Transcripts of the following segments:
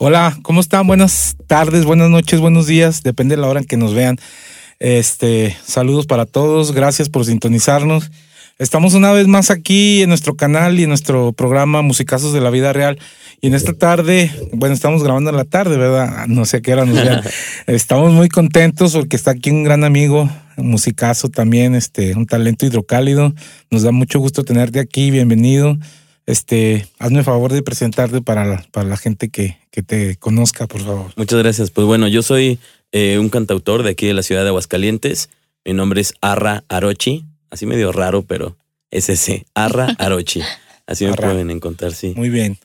Hola, ¿cómo están? Buenas tardes, buenas noches, buenos días, depende de la hora en que nos vean. Este, saludos para todos, gracias por sintonizarnos. Estamos una vez más aquí en nuestro canal y en nuestro programa Musicazos de la Vida Real. Y en esta tarde, bueno, estamos grabando en la tarde, ¿verdad? No sé a qué hora nos vean. estamos muy contentos porque está aquí un gran amigo, un musicazo también, este, un talento hidrocálido. Nos da mucho gusto tenerte aquí, bienvenido. Este, hazme el favor de presentarte para la, para la gente que, que te conozca, por favor. Muchas gracias. Pues bueno, yo soy eh, un cantautor de aquí de la ciudad de Aguascalientes. Mi nombre es Arra Arochi, así medio raro, pero es ese, Arra Arochi. Así me pueden encontrar, sí. Muy bien,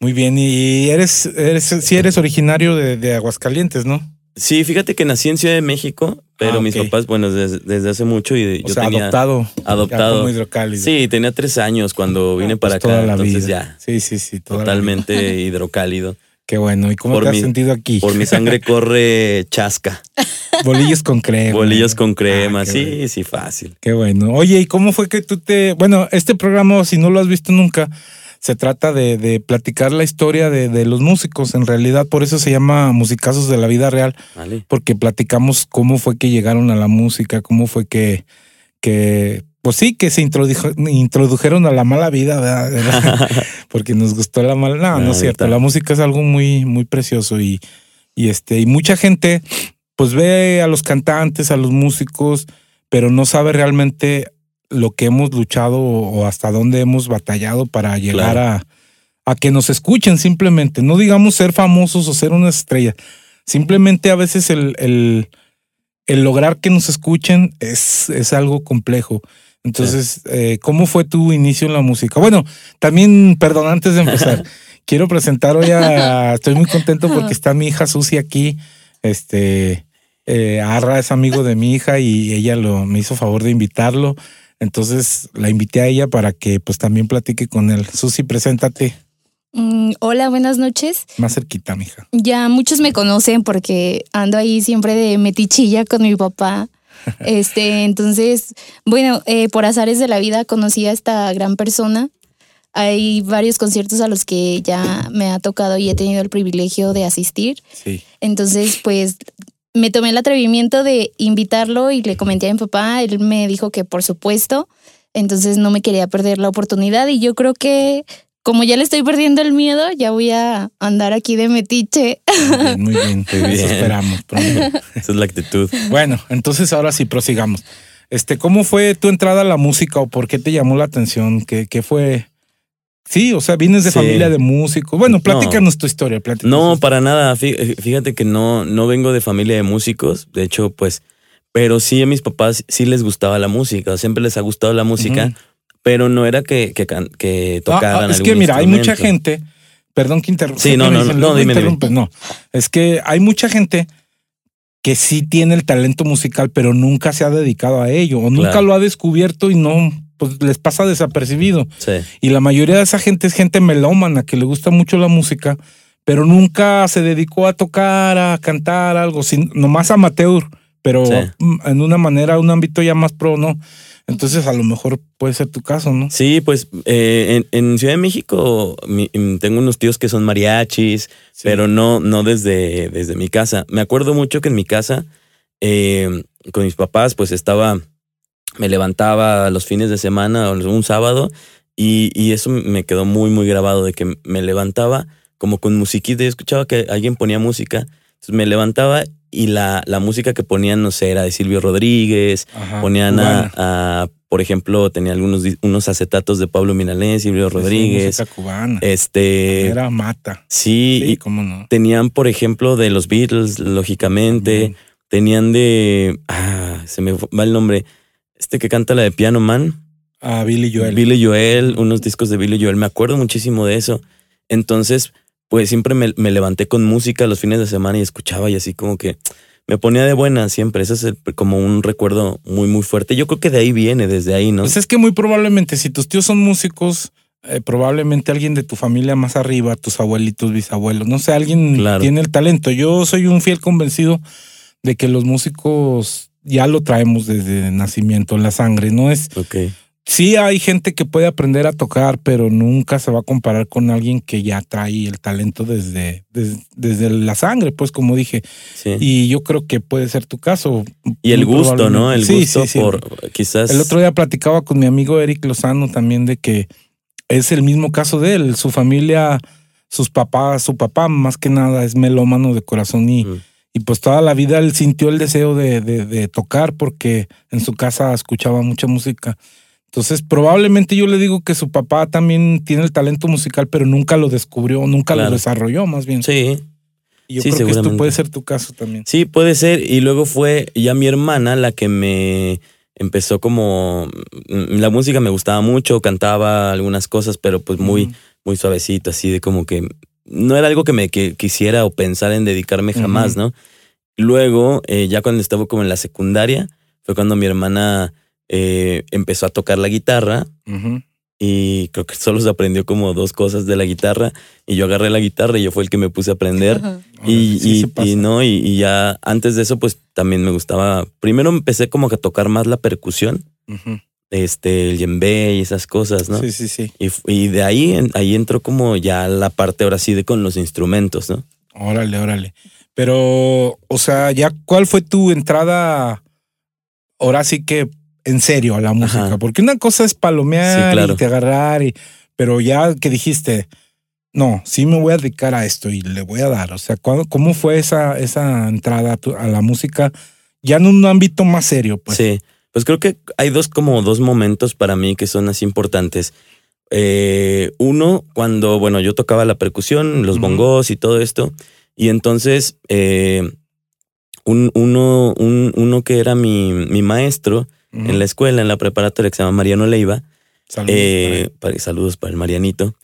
muy bien. Y eres, eres sí eres originario de, de Aguascalientes, ¿no? Sí, fíjate que nací en Ciudad de México, pero Ah, mis papás, bueno, desde, desde hace mucho y O yo sea, tenía adoptado. adoptado. hidrocálido. Sí, tenía tres años cuando vine Pues para acá, la entonces vida. ya, Sí, sí, sí. totalmente hidrocálido. Qué bueno. ¿Y cómo Por te has mi- sentido aquí? Por mi sangre corre chasca, Bolillos con crema. bolillos con crema, Ah, qué sí, bueno. sí, fácil. Qué bueno. Oye, ¿y cómo fue que tú te... Bueno, este programa, si no lo has visto nunca, se trata de, de platicar la historia de, de los músicos. En realidad, por eso se llama Musicazos de la Vida Real, Vale. porque platicamos cómo fue que llegaron a la música, cómo fue que... que pues sí, que se introdujo- introdujeron a la mala vida, ¿verdad? ¿verdad? porque nos gustó la mala... No, no es cierto. La música es algo muy, muy precioso y, y, este, y mucha gente pues ve a los cantantes, a los músicos, pero no sabe realmente lo que hemos luchado o, hasta dónde hemos batallado para llegar Claro. a, a que nos escuchen simplemente. No digamos ser famosos o ser una estrella. Simplemente a veces el, el, el lograr que nos escuchen es, es algo complejo. Entonces, eh, ¿cómo fue tu inicio en la música? Bueno, también, perdón, antes de empezar, quiero presentar hoy a. Estoy muy contento porque está mi hija Susi aquí. Este, eh, Arra es amigo de mi hija y ella lo, me hizo favor de invitarlo. Entonces la invité a ella para que pues también platique con él. Susi, preséntate Mm, hola, buenas noches. más cerquita, mija. Ya muchos me conocen porque ando ahí siempre de metichilla con mi papá. Este, entonces, bueno, eh, por azares de la vida conocí a esta gran persona. Hay varios conciertos a los que ya me ha tocado y he tenido el privilegio de asistir. Sí. Entonces, pues me tomé el atrevimiento de invitarlo y le comenté a mi papá. Él me dijo que por supuesto. Entonces no me quería perder la oportunidad y yo creo que como ya le estoy perdiendo el miedo, ya voy a andar aquí de metiche. Muy bien, muy bien. Muy Eso bien. esperamos. pronto. Esa es la actitud. Bueno, entonces ahora sí prosigamos. Este, ¿cómo fue tu entrada a la música o por qué te llamó la atención? ¿Qué, qué fue? Sí, o sea, vienes de Sí. familia de músicos. Bueno, No. platícanos tu historia. platícanos No, para nada. Fí- Fíjate que no, no vengo de familia de músicos. De hecho, pues, pero sí a mis papás sí les gustaba la música. Siempre les ha gustado la música, pero no era que, que, que Ah, tocaran. ah, es que mira, hay mucha gente, perdón que interrumpa. Sí, no, no, no, no, dime, dime. No, es que hay mucha gente que sí tiene el talento musical, pero nunca se ha dedicado a ello o nunca Claro. lo ha descubierto y no, pues les pasa desapercibido. Sí, Y la mayoría de esa gente es gente melómana que le gusta mucho la música, pero nunca se dedicó a tocar, a cantar algo, sin, nomás amateur, pero Sí. mm, en una manera, un ámbito ya más pro, ¿no? Entonces a lo mejor puede ser tu caso, ¿no? Sí, pues eh, en, en Ciudad de México mi- mm, tengo unos tíos que son mariachis, Sí. pero no, no desde, desde mi casa. Me acuerdo mucho que en mi casa, eh, con mis papás, pues estaba, me levantaba los fines de semana o un sábado y, y eso me quedó muy, muy grabado de que me levantaba como con musiquita. Yo escuchaba que alguien ponía música, entonces me levantaba y la, la música que ponían, no sé, era de Silvio Rodríguez, Ajá, ponían a, por ejemplo, tenía algunos unos acetatos de Pablo Milanés, Silvio Sí, Rodríguez, música cubana. este, Era mata. sí, Sí, y cómo no. tenían, por ejemplo, de los Beatles, lógicamente, tenían de, ah, se me va el nombre, este que canta la de Piano Man, A Billy Joel. Billy Joel, unos discos de Billy Joel, me acuerdo muchísimo de eso. Entonces, pues siempre me, me levanté con música los fines de semana y escuchaba y así como que me ponía de buena siempre. Ese es el- como un recuerdo muy, muy fuerte. Yo creo que de ahí viene, desde ahí, ¿no? Pues es que muy probablemente, si tus tíos son músicos, eh, probablemente alguien de tu familia más arriba, tus abuelitos, bisabuelos, no sé, alguien Claro. tiene el talento. Yo soy un fiel convencido de que los músicos ya lo traemos desde nacimiento en la sangre, no es sí hay gente que puede aprender a tocar, pero nunca se va a comparar con alguien que ya trae el talento desde, desde, desde la sangre, pues como dije. Sí. Y yo creo que puede ser tu caso. Y el gusto, ¿no? El. Sí, gusto sí. por quizás. El otro día platicaba con mi amigo Eric Lozano también de que es el mismo caso de él. Su familia, sus papás, su papá más que nada es melómano de corazón y, Mm. Y pues toda la vida él sintió el deseo de, de- de tocar porque en su casa escuchaba mucha música. Entonces probablemente yo le digo que su papá también tiene el talento musical, pero nunca lo descubrió, nunca Claro. lo desarrolló más bien. Sí, Y yo sí, creo que esto puede ser tu caso también. sí, puede ser. Y luego fue ya mi hermana la que me empezó como. mm, La música me gustaba mucho, cantaba algunas cosas, pero pues muy, Ujú. muy suavecito, así de como que. No era algo que me que quisiera o pensar en dedicarme jamás. ¿no? Luego, eh, ya cuando estaba como en la secundaria, fue cuando mi hermana eh, empezó a tocar la guitarra y creo que solo se aprendió como dos cosas de la guitarra y yo agarré la guitarra y yo fue el que me puse a aprender y, sí y- no y, y ya antes de eso pues también me gustaba primero empecé como que a tocar más la percusión. Este el djembe y esas cosas no Sí, sí, sí. y, de ahí en- ahí entró como ya la parte ahora sí de con los instrumentos no Órale, órale. Pero, o sea, ya, ¿cuál fue tu entrada ahora sí que en serio a la música? Ajá. Porque una cosa es palomear Sí, claro. y te agarrar, y, pero ya que dijiste, no, sí me voy a dedicar a esto y le voy a dar. O sea, ¿cuándo- ¿cómo fue esa, esa entrada a la música ya en un ámbito más serio? Pues. Sí, pues creo que hay dos como dos momentos para mí que son así importantes. Eh, uno, cuando, bueno, yo tocaba la percusión, los bongos y todo esto, y entonces eh, un, uno, un- uno que era mi, mi maestro en la escuela, en la preparatoria, que se llama Mariano Leiva, Saludos eh, para- saludos para el Marianito,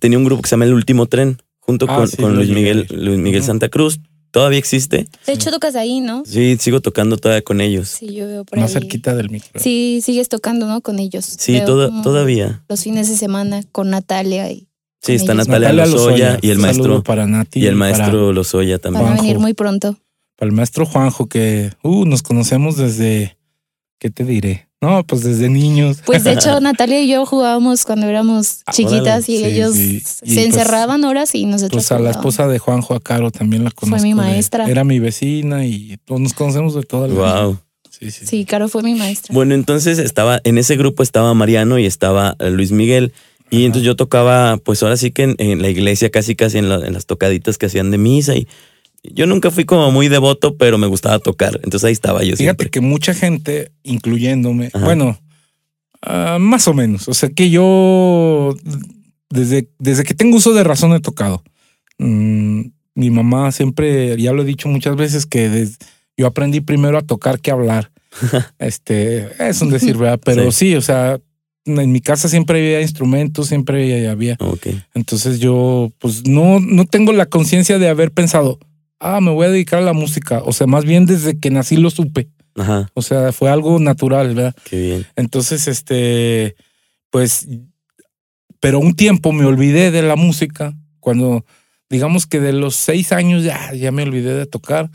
tenía un grupo que se llama El Último Tren, junto Ah, con, sí, con lo Luis Miguel. Luis Miguel. Santa Cruz. Todavía existe. De hecho, tocas ahí, ¿no? Sí, sigo tocando todavía con ellos. Sí, yo veo por para- más ahí. cerquita del micro. Sí, sigues tocando, ¿no? Con ellos. Sí, toda- todavía. Los fines de semana con Natalia y Sí, está ellos. Natalia, Lozoya y el Un maestro saludo para Nati y el para- maestro Lozoya también. van a venir muy pronto. para el maestro Juanjo, que uh, nos conocemos desde, ¿qué te diré? No, pues desde niños. Pues de hecho, Natalia y yo jugábamos cuando éramos chiquitas y Sí, ellos sí. Y se pues- encerraban horas y nosotros Pues a la jugábamos. esposa de Juanjo, a Caro, también la conozco. mi de- maestra. era mi vecina y pues, nos conocemos de toda la vida. Wow. Sí, sí. Sí, Caro fue mi maestra. Bueno, entonces estaba, en ese grupo estaba Mariano y estaba eh, Luis Miguel. Y Ajá. entonces yo tocaba, pues ahora sí que en, en la iglesia, casi casi en, la- en las tocaditas que hacían de misa. Y yo nunca fui como muy devoto, pero me gustaba tocar. Entonces ahí estaba yo Fíjate siempre. que mucha gente, incluyéndome, Ajá. bueno, ah, más o menos. O sea que yo, desde, desde que tengo uso de razón, he tocado. Mm, mi mamá siempre, ya lo he dicho muchas veces, que des- yo aprendí primero a tocar que a hablar. este, es un decir, ¿verdad? Pero Sí. sí. o sea, en mi casa siempre había instrumentos, siempre había. Entonces yo, pues no, no tengo la conciencia de haber pensado, ah, me voy a dedicar a la música. O sea, más bien desde que nací lo supe. Ajá, O sea, fue algo natural, ¿verdad? qué bien. Entonces, este, pues, pero un tiempo me olvidé de la música. Cuando, digamos que de los seis años ya, ya me olvidé de tocar.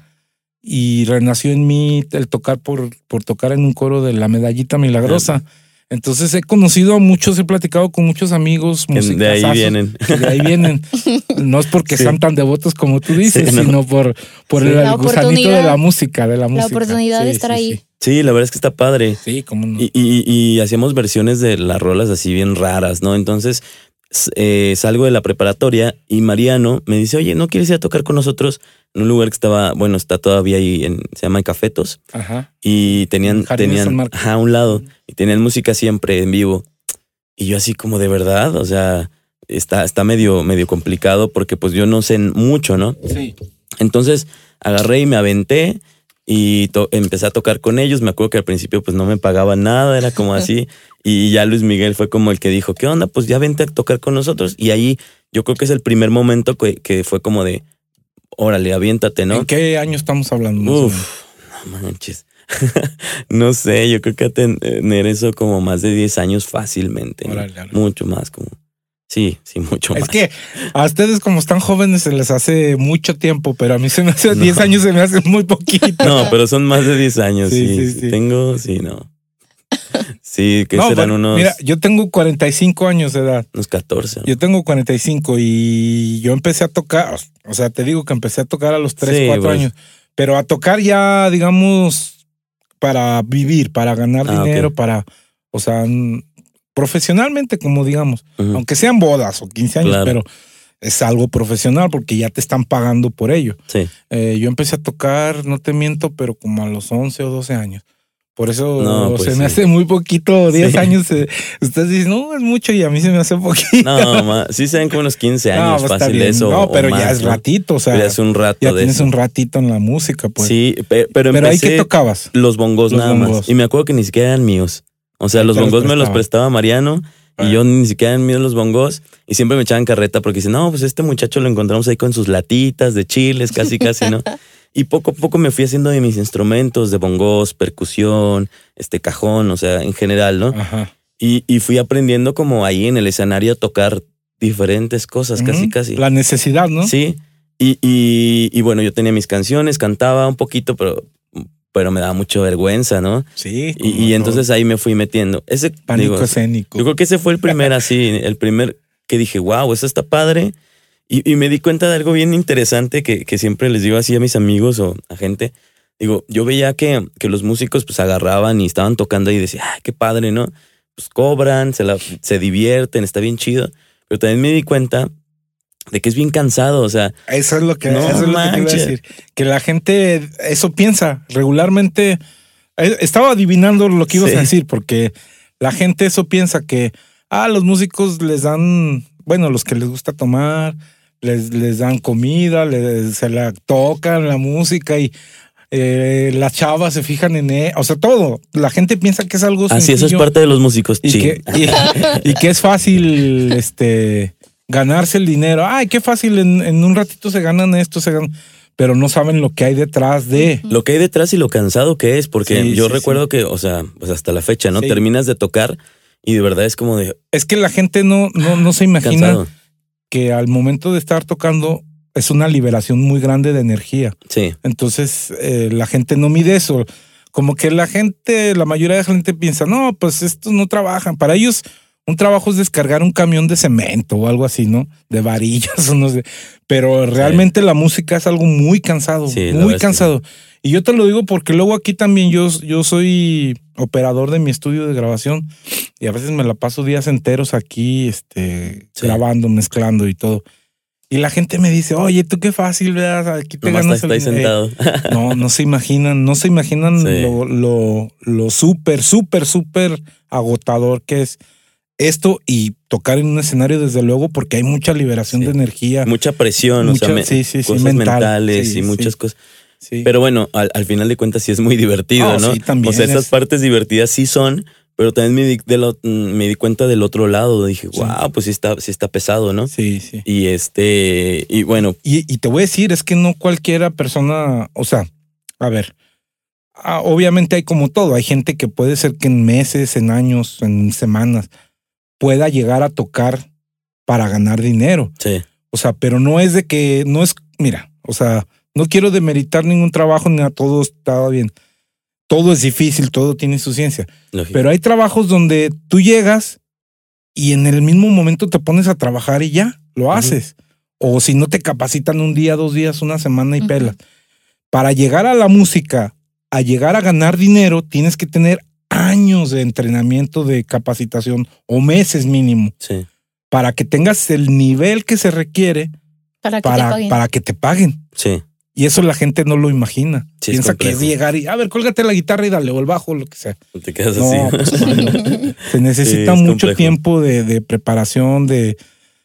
Y renació en mí el tocar por, por tocar en un coro de la medallita milagrosa. Entonces he conocido a muchos, he platicado con muchos amigos Que de ahí vienen. de ahí vienen. No es porque Sí. sean tan devotos como tú dices, Sí, no. sino por, por Sí. el, La gusanito de la música, de la música. oportunidad de estar ahí. Sí, Sí, la verdad es que está padre. sí, cómo no. Y, y- y hacíamos versiones de las rolas así bien raras, ¿no? Entonces eh, salgo de la preparatoria y Mariano me dice, oye, ¿no quieres ir a tocar con nosotros en un lugar que estaba, bueno, está todavía ahí, en, se llama Cafetos? Ajá. Y tenían, tenían, ajá, a un lado, y tenían música siempre en vivo. Y yo así como de verdad, o sea, está, está medio, medio complicado porque pues yo no sé mucho, ¿no? Sí. Entonces agarré y me aventé y empecé a tocar con ellos. Me acuerdo que al principio pues no me pagaban nada, era como así. Y ya Luis Miguel fue como el que dijo, ¿qué onda? Pues ya vente a tocar con nosotros. Y ahí yo creo que es el primer momento que, que fue como de, órale, aviéntate, ¿no? ¿En qué año estamos hablando? Uf, no manches. no sé, yo creo que a tener eso como más de 10 años fácilmente. ¿no? Órale, órale. Mucho más, como. Sí, sí, mucho más. Es que a ustedes como están jóvenes se les hace mucho tiempo, pero a mí se me hace No. 10 años se me hace muy poquito. No, pero son más de 10 años. Sí, sí, sí. Tengo, sí, no. Sí, que No, serán bueno, unos, Mira, yo tengo 45 años de edad. unos 14. Yo tengo 45 y yo empecé a tocar, o sea, te digo que empecé a tocar a los 3, Sí, 4 pues. años, pero a tocar ya, digamos, para vivir, para ganar Ah, dinero, ok. para, o sea, profesionalmente, como digamos, Ujú. aunque sean bodas o 15 años, Claro. pero es algo profesional porque ya te están pagando por ello. Sí. Eh, yo empecé a tocar, no te miento, pero como a los 11 o 12 años. Por eso No, pues se me sí. hace muy poquito, 10 Sí. años. eh, ustedes dicen, no, es mucho y a mí se me hace poquito. No, ma, sí se ven como unos 15 No, años pues, está fácil eso. No, o pero ya más, es ¿no? ratito, o sea, Ya es un rato ya de tienes eso. un ratito en la música, pues. Sí, pe- pero pero ahí que tocabas. los bongos Los nada bongos. más. Y me acuerdo que ni siquiera eran míos. O sea, los bongos me los prestaba. prestaba Mariano Ah. y yo ni siquiera eran míos los bongos. Y siempre me echaban carreta porque dicen, no, pues este muchacho lo encontramos ahí con sus latitas de chiles, casi, casi, ¿no? Y poco a poco me fui haciendo de mis instrumentos, de bongos, percusión, este cajón, o sea, en general, ¿no? Ajá. Y, y fui aprendiendo como ahí en el escenario a tocar diferentes cosas, casi, Ujú. casi. La necesidad, ¿no? Sí. Y, y, y bueno, yo tenía mis canciones, cantaba un poquito, pero, pero me daba mucha vergüenza, ¿no? Sí. Y, y entonces ahí me fui metiendo. Ese, Pánico digo, escénico. yo creo que ese fue el primer así, el primer que dije, wow, eso está padre. Y, y me di cuenta de algo bien interesante que, que siempre les digo así a mis amigos o a gente. Digo, yo veía que, que los músicos pues agarraban y estaban tocando y decía, ah, qué padre, ¿no? Pues cobran, se, la, se divierten, está bien chido. Pero también me di cuenta de que es bien cansado, o sea, Eso es lo que, No eso es lo que te iba a decir. Que la gente eso piensa regularmente. eh, Estaba adivinando lo que ibas Sí. a decir, porque la gente eso piensa que, ah, los músicos les dan, bueno, los que les gusta tomar, les, les dan comida, les, se la tocan la música y eh, las chavas se fijan en él, o sea, todo. La gente piensa que es algo así eso es parte de los músicos. y que, y, y que es fácil este ganarse el dinero. Ay, qué fácil, en, en un ratito se ganan esto, se ganan, pero no saben lo que hay detrás de. Lo que hay detrás y lo cansado que es, porque Sí, yo sí, recuerdo que, o sea, pues hasta la fecha, ¿no? Terminas de tocar y de verdad es como de Es que la gente no, no, no se imagina cansado. Que al momento de estar tocando es una liberación muy grande de energía. Sí, Entonces, eh, la gente no mide eso. Como que la gente, la mayoría de la gente piensa, no, pues estos no trabajan. Para ellos, un trabajo es descargar un camión de cemento o algo así, ¿no? De varillas o no sé. Pero realmente la música es algo muy cansado, Sí, muy cansado. Y yo te lo digo porque luego aquí también yo, yo soy operador de mi estudio de grabación y a veces me la paso días enteros aquí este, grabando, mezclando y todo. Y la gente me dice, oye, tú qué fácil, ¿verdad? Aquí te nomás ganas el ahí dinero". sentado. No, no se imaginan, no se imaginan lo, lo, lo súper, súper, súper agotador que es esto y tocar en un escenario, desde luego, porque hay mucha liberación Sí. de energía. Mucha presión, Mucha- o sea, me- sí, sí, cosas mental. mentales y muchas cosas. Pero bueno, al, al final de cuentas sí es muy divertido, Ah, ¿no? sí, también o sea, esas es- partes divertidas sí son, pero también me di, de me di cuenta del otro lado. Dije, wow, pues sí está, sí está pesado, ¿no? sí, sí. Y este, y bueno, Y, y te voy a decir, es que no cualquiera persona, o sea, a ver, ah, obviamente hay como todo, hay gente que puede ser que en meses, en años, en semanas, pueda llegar a tocar para ganar dinero. sí, O sea, pero no es de que, no es, mira, o sea, no quiero demeritar ningún trabajo ni a todo está bien. Todo es difícil, todo tiene su ciencia. lógico. Pero hay trabajos donde tú llegas y en el mismo momento te pones a trabajar y ya, lo haces. O si no te capacitan un día, dos días, una semana y pelas. Para llegar a la música, a llegar a ganar dinero, tienes que tener años de entrenamiento, de capacitación o meses mínimo sí, para que tengas el nivel que se requiere Para que te para, paguen. para que te paguen. sí, Y eso la gente no lo imagina. Sí, es Piensa que es llegar y, a ver, cólgate la guitarra y dale, o el bajo, lo que sea. te quedas No, así. pues, se necesita es mucho complejo. tiempo de, de preparación, de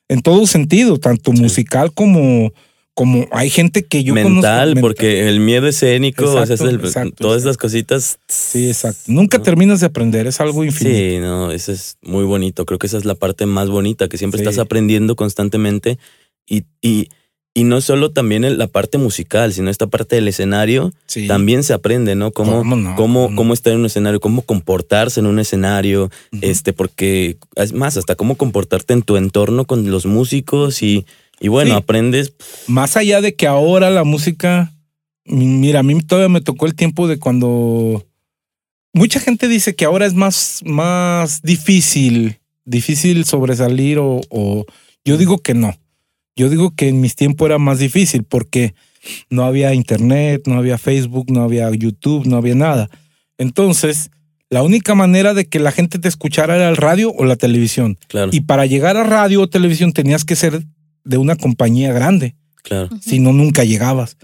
en todo sentido, tanto Sí. musical como, como hay gente que yo mental, conozco. mental. porque el miedo escénico, o sea, es Exacto, el- exacto, todas exacto. las cositas. Sí, exacto. Nunca ¿no? terminas de aprender, es algo infinito. Sí, no, eso es muy bonito. Creo que esa es la parte más bonita, que siempre Sí. estás aprendiendo constantemente y, y, y no solo también la parte musical, sino esta parte del escenario, Sí. también se aprende, ¿no? Cómo, ¿Cómo no? cómo, ¿Cómo? cómo estar en un escenario, cómo comportarse en un escenario, este, porque es más, hasta cómo comportarte en tu entorno con los músicos y, y bueno, Sí. aprendes. Más allá de que ahora la música, mira, a mí todavía me tocó el tiempo de cuando mucha gente dice que ahora es más, más difícil, difícil sobresalir o, o yo digo que no. Yo digo que en mis tiempos era más difícil porque no había internet, no había Facebook, no había YouTube, no había nada. Entonces, la única manera de que la gente te escuchara era el radio o la televisión. Claro. Y para llegar a radio o televisión tenías que ser de una compañía grande, claro. si no nunca llegabas.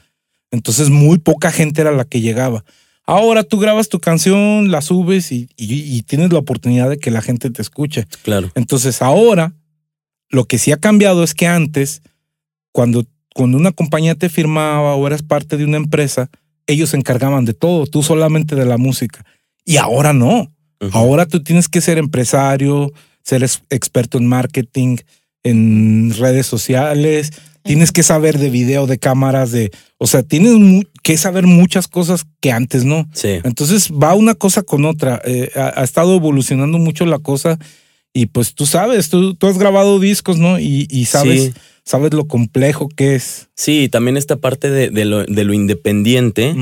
Entonces muy poca gente era la que llegaba. Ahora tú grabas tu canción, la subes y, y- y tienes la oportunidad de que la gente te escuche. Claro. Entonces ahora lo que sí ha cambiado es que antes, cuando, cuando una compañía te firmaba o eras parte de una empresa, ellos se encargaban de todo, tú solamente de la música. Y ahora no. Ahora tú tienes que ser empresario, ser experto en marketing, en redes sociales, tienes que saber de video, de cámaras, de, o sea, tienes que saber muchas cosas que antes no. Sí. Entonces va una cosa con otra. Eh, ha, ha estado evolucionando mucho la cosa y pues tú sabes, tú, tú has grabado discos, ¿no? Y, y sabes, Sí. sabes lo complejo que es. Sí, también esta parte de, de lo, de lo independiente,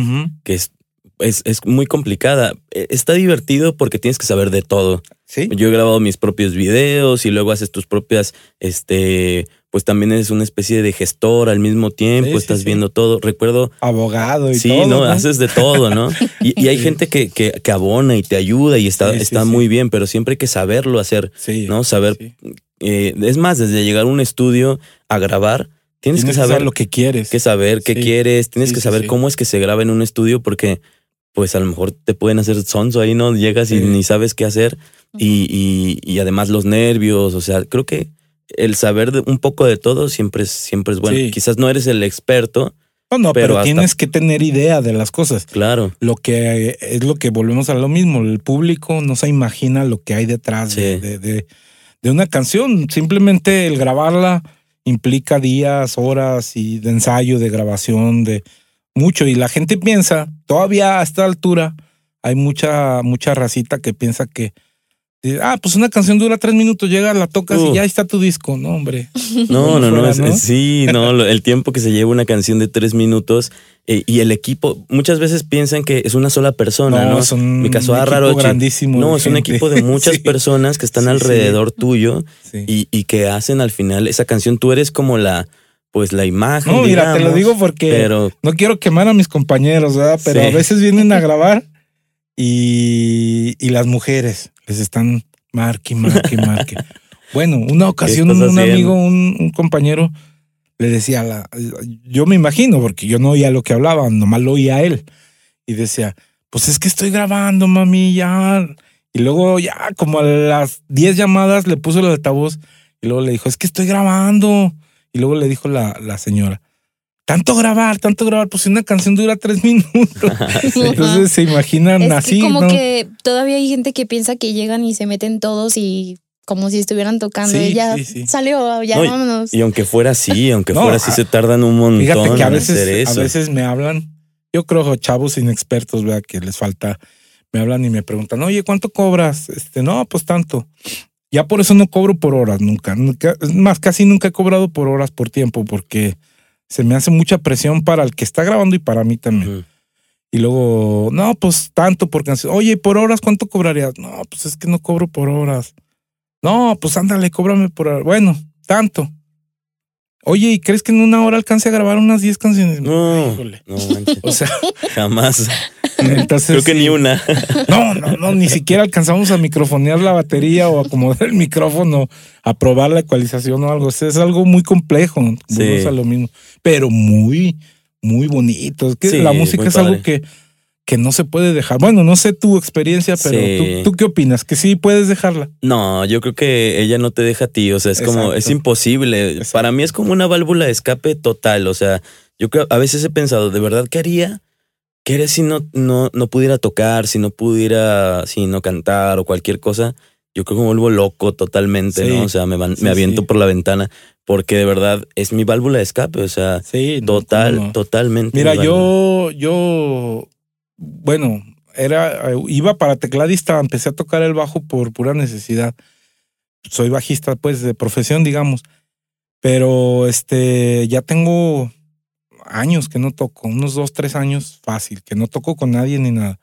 que es, es, es muy complicada. Eh, Está divertido porque tienes que saber de todo. Sí. Yo he grabado mis propios videos y luego haces tus propias, este, pues también eres una especie de gestor al mismo tiempo, Sí, sí, estás sí. viendo todo. Recuerdo, Abogado y sí, todo. no, haces de todo, ¿no? Y, y hay Sí. gente que, que, que abona y te ayuda y está, Sí, sí, está sí. muy bien, pero siempre hay que saberlo hacer, Sí. ¿no? Saber, sí. eh, es más, desde llegar a un estudio a grabar, tienes, que saber lo que quieres. que saber qué Sí. quieres, tienes Sí, que sí, saber sí. cómo es que se graba en un estudio porque pues a lo mejor te pueden hacer sonso ahí, ¿no? Llegas y Sí. ni sabes qué hacer y, y, y además los nervios, o sea, creo que el saber de- un poco de todo siempre es, siempre es bueno. Sí. Quizás no eres el experto, No, no, pero pero, hasta- tienes que tener idea de las cosas. claro, Lo que es lo que volvemos a lo mismo. El público no se imagina lo que hay detrás de, de- de- de una canción. Simplemente el grabarla implica días, horas y de ensayo, de grabación, de mucho. Y la gente piensa, todavía a esta altura, hay mucha, mucha racita que piensa que ah, pues una canción dura tres minutos, llega, la tocas Uh. y ya está tu disco. No, hombre. No, no, no, es- ¿no? sí, no, el tiempo que se lleva una canción de tres minutos eh, y el equipo, muchas veces piensan que es una sola persona, ¿no? es un Mi caso, ah, equipo raro, grandísimo. No, es un equipo de muchas Sí, personas que están Sí, sí. alrededor tuyo y, y que hacen al final esa canción. Tú eres como la, pues la imagen. No, mira, te lo digo porque Pero no quiero quemar a mis compañeros, ¿verdad? Pero Sí. a veces vienen a grabar y, y las mujeres les están marque, marque, marque. bueno, una ocasión un haciendo? amigo, un, un compañero, le decía, a la, yo me imagino, porque yo no oía lo que hablaban, nomás lo oía él. Y decía, pues es que estoy grabando, mami, ya. Y luego ya como a las 10 llamadas le puso el altavoz y luego le dijo, es que estoy grabando. Y luego le dijo la, la señora, tanto grabar, tanto grabar, pues si una canción dura tres minutos. Entonces se imaginan Es así, que como ¿no? que todavía hay gente que piensa que llegan y se meten todos y como si estuvieran tocando Sí, y ya sí, sí. salió, ya No, y- vámonos. y aunque fuera así, aunque No, fuera así, a- se tardan un montón Fíjate que a en veces, hacer eso. a veces me hablan, yo creo chavos inexpertos, vea que les falta, me hablan y me preguntan, oye, ¿cuánto cobras? Este, no, pues tanto. Ya por eso no cobro por horas, nunca, nunca, es más, casi nunca he cobrado por horas por tiempo, porque se me hace mucha presión para el que está grabando y para mí también. Y luego, no, pues tanto por canción. Oye, ¿por horas cuánto cobrarías? No, pues es que no cobro por horas. No, pues ándale, cóbrame por horas. Bueno, tanto. Oye, ¿y crees que en una hora alcance a grabar unas 10 canciones? No, Híjole. no manches, O sea, jamás. entonces. Creo que sí. ni una. No, no, no, ni siquiera alcanzamos a microfonear la batería o acomodar el micrófono, a probar la ecualización o algo. O sea, es algo muy complejo. a lo mismo. Pero muy, muy bonito. Es que Sí, la música es algo que, que no se puede dejar. Bueno, no sé tu experiencia, pero Sí. ¿tú, ¿tú qué opinas? Que sí puedes dejarla. No, yo creo que ella no te deja a ti, o sea, es como, es imposible. Exacto. Para mí es como una válvula de escape total, o sea, yo creo, a veces he pensado, ¿de verdad qué haría? ¿Qué haría si no, no, no pudiera tocar, si no pudiera, si no cantar o cualquier cosa? Yo creo que me vuelvo loco totalmente, Sí. ¿no? O sea, me, van- Sí, me aviento por la ventana, porque de verdad es mi válvula de escape, o sea, Sí, total, no. totalmente. Mira, yo, yo, bueno, era, iba para tecladista, empecé a tocar el bajo por pura necesidad. Soy bajista, pues, de profesión, digamos. Pero este, ya tengo años que no toco, unos dos, tres años fácil, que no toco con nadie ni nada.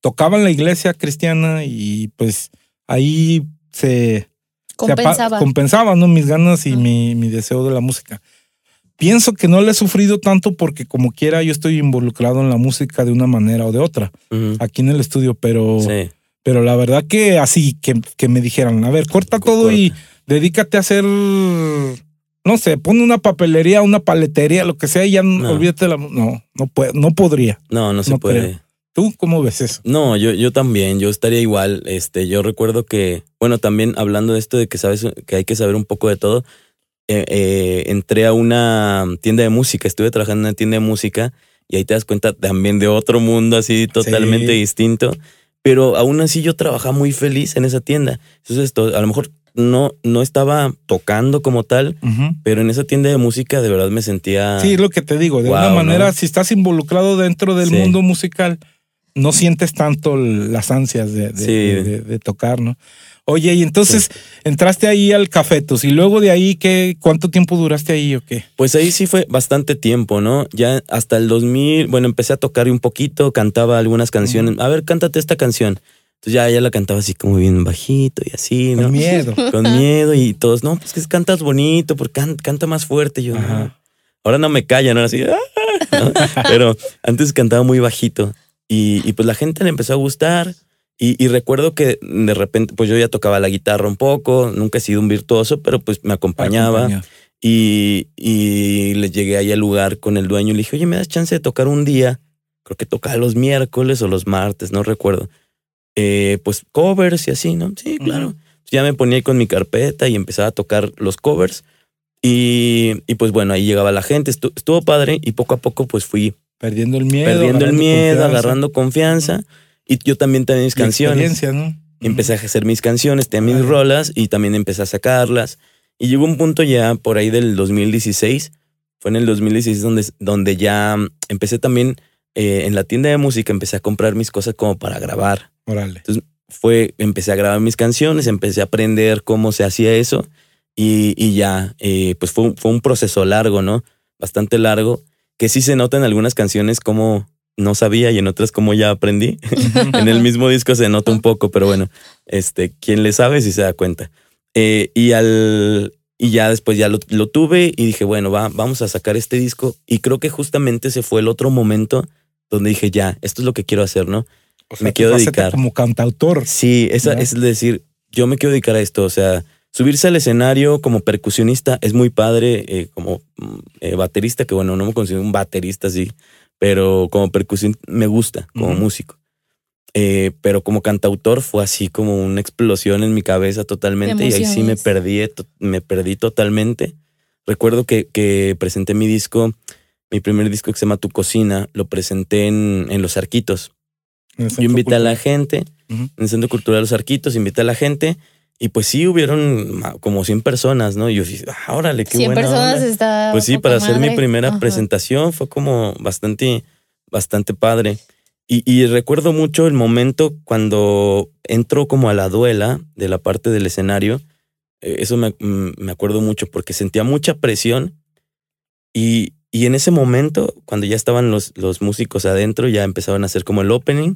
tocaba en la iglesia cristiana y pues ahí se Compensaba. compensaba, ¿no? Mis ganas y mi, mi deseo de la música. Pienso que no le he sufrido tanto porque como quiera yo estoy involucrado en la música de una manera o de otra, aquí en el estudio, pero, Sí. pero la verdad que así, que, que me dijeran, a ver, corta Co- todo y dedícate a hacer, no sé, pone una papelería, una paletería, lo que sea y ya No. olvídate la... No, no, puede, no podría. No, no se No puede. creo. ¿Tú cómo ves eso? No, yo, yo también, yo estaría igual. Este, yo recuerdo que, bueno, también hablando de esto de que sabes que hay que saber un poco de todo, eh, eh, entré a una tienda de música, estuve trabajando en una tienda de música y ahí te das cuenta también de otro mundo así totalmente Sí. distinto. Pero aún así yo trabajaba muy feliz en esa tienda. Entonces, esto, a lo mejor no, no estaba tocando como tal, pero en esa tienda de música de verdad me sentía. Sí, es lo que te digo. De Wow, una manera, ¿no? si estás involucrado dentro del Sí. mundo musical, no sientes tanto las ansias de, de- Sí. de- de- de tocar, ¿no? Oye, y entonces entraste ahí al Cafetos y luego de ahí, ¿qué, ¿cuánto tiempo duraste ahí o qué? Pues ahí sí fue bastante tiempo, ¿no? Ya hasta el 2000, bueno, empecé a tocar un poquito, cantaba algunas canciones. A ver, cántate esta canción. Entonces ya, ya la cantaba así como bien bajito y así, ¿no? Con miedo. Con miedo y todos, no, pues que cantas bonito, porque can- canta más fuerte. Yo, ahora no me callan, ahora sí. ¿no? Pero antes cantaba muy bajito y, y pues la gente le empezó a gustar. Y, y recuerdo que de repente, pues yo ya tocaba la guitarra un poco, nunca he sido un virtuoso, pero pues me acompañaba. Y, y le llegué ahí al lugar con el dueño y le dije, oye, ¿me das chance de tocar un día? Creo que tocaba los miércoles o los martes, no recuerdo. Eh, pues covers y así, ¿no? Sí, claro. Ya me ponía ahí con mi carpeta y empezaba a tocar los covers. Y, y pues bueno, ahí llegaba la gente, estu- estuvo padre y poco a poco pues fui Perdiendo el miedo. perdiendo el miedo, confianza. agarrando confianza. Y yo también tenía mis Y canciones. ¿no? Empecé a hacer mis canciones, tenía mis rolas y también empecé a sacarlas. Y llegó un punto ya por ahí del 2016, fue en el 2016 donde, donde ya empecé también eh, en la tienda de música, empecé a comprar mis cosas como para grabar. Órale. Fue, empecé a grabar mis canciones, empecé a aprender cómo se hacía eso y, y ya, eh, pues fue, fue un proceso largo, ¿no? Bastante largo, que sí se nota en algunas canciones como no sabía y en otras como ya aprendí. en el mismo disco se nota un poco, pero bueno, este, quien le sabe si se da cuenta. Eh, y al y ya después ya lo, lo tuve y dije, bueno, va, vamos a sacar este disco. Y creo que justamente ese fue el otro momento donde dije, ya, esto es lo que quiero hacer, ¿no? O sea, me quiero dedicar. Como cantautor. Sí, esa es decir, yo me quiero dedicar a esto, o sea, subirse al escenario como percusionista es muy padre, eh, como mm, eh, baterista, que bueno, no me considero un baterista así, pero como percusión me gusta, como músico. Eh, pero como cantautor fue así como una explosión en mi cabeza totalmente y ahí sí me perdí, me perdí totalmente. Recuerdo que, que presenté mi disco, mi primer disco que se llama Tu Cocina, lo presenté en, en Los Arquitos. en Yo invité a la gente, en el Centro Cultural Los Arquitos, invité a la gente y pues sí hubieron como 100 personas, ¿no? Y yo dije, ah, órale, qué 100 buena personas onda". está. Pues sí, para hacer mi primera Ajá. presentación fue como bastante, bastante padre. Y, y recuerdo mucho el momento cuando entro como a la duela de la parte del escenario. Eh, Eso me, mm, me acuerdo mucho porque sentía mucha presión. Y, y en ese momento, cuando ya estaban los, los músicos adentro, ya empezaban a hacer como el opening,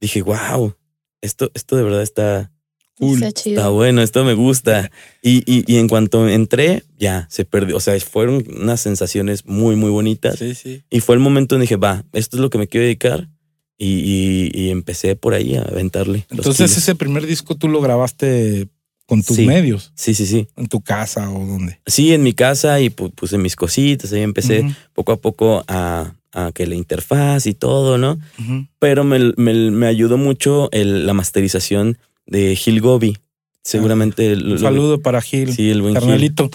dije, wow, esto, esto de verdad está, Cool. Está chido. Está bueno, esto me gusta. Y, y, y en cuanto entré, ya se perdió. O sea, fueron unas sensaciones muy, muy bonitas. Sí, sí. Y fue el momento donde dije, va, esto es lo que me quiero dedicar. Y, y, y empecé por ahí a aventarle. Entonces ese primer disco tú lo grabaste con tus Sí. medios, Sí, sí, sí. en tu casa o donde. Sí, en mi casa y pu- puse mis cositas. Ahí empecé Ujú, poco a poco a, a que la interfaz y todo, ¿no? ujú. Pero me, me, me ayudó mucho el- la masterización de Gil Gobi. Seguramente. lo- Un lo- saludo para Gil, Sí, el buen Gil. carnalito.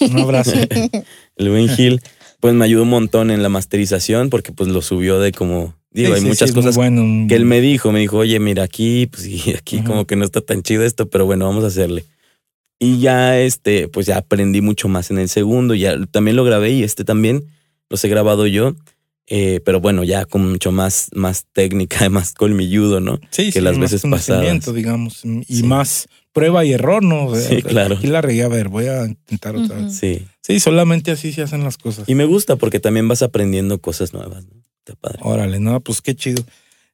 Un abrazo. El buen Gil, pues me ayudó un montón en la masterización porque pues lo subió de como, digo, Sí, hay sí, muchas sí, cosas bueno, que él me dijo, me dijo, oye, mira aquí, pues sí, aquí Ujú. como que no está tan chido esto, pero bueno, vamos a hacerle. Y ya este, pues ya aprendí mucho más en el segundo, ya también lo grabé y este también los he grabado yo, eh, pero bueno, ya con mucho más, más técnica, más colmilludo, ¿no? sí, que sí, las más veces conocimiento, pasadas. digamos, y Sí. más prueba y error, ¿no? Sí, claro. Aquí la regué, a ver, voy a intentar otra vez. Sí. Sí, solamente así se hacen las cosas. Y me gusta porque también vas aprendiendo cosas nuevas, ¿no? Está padre. Órale, no, pues qué chido.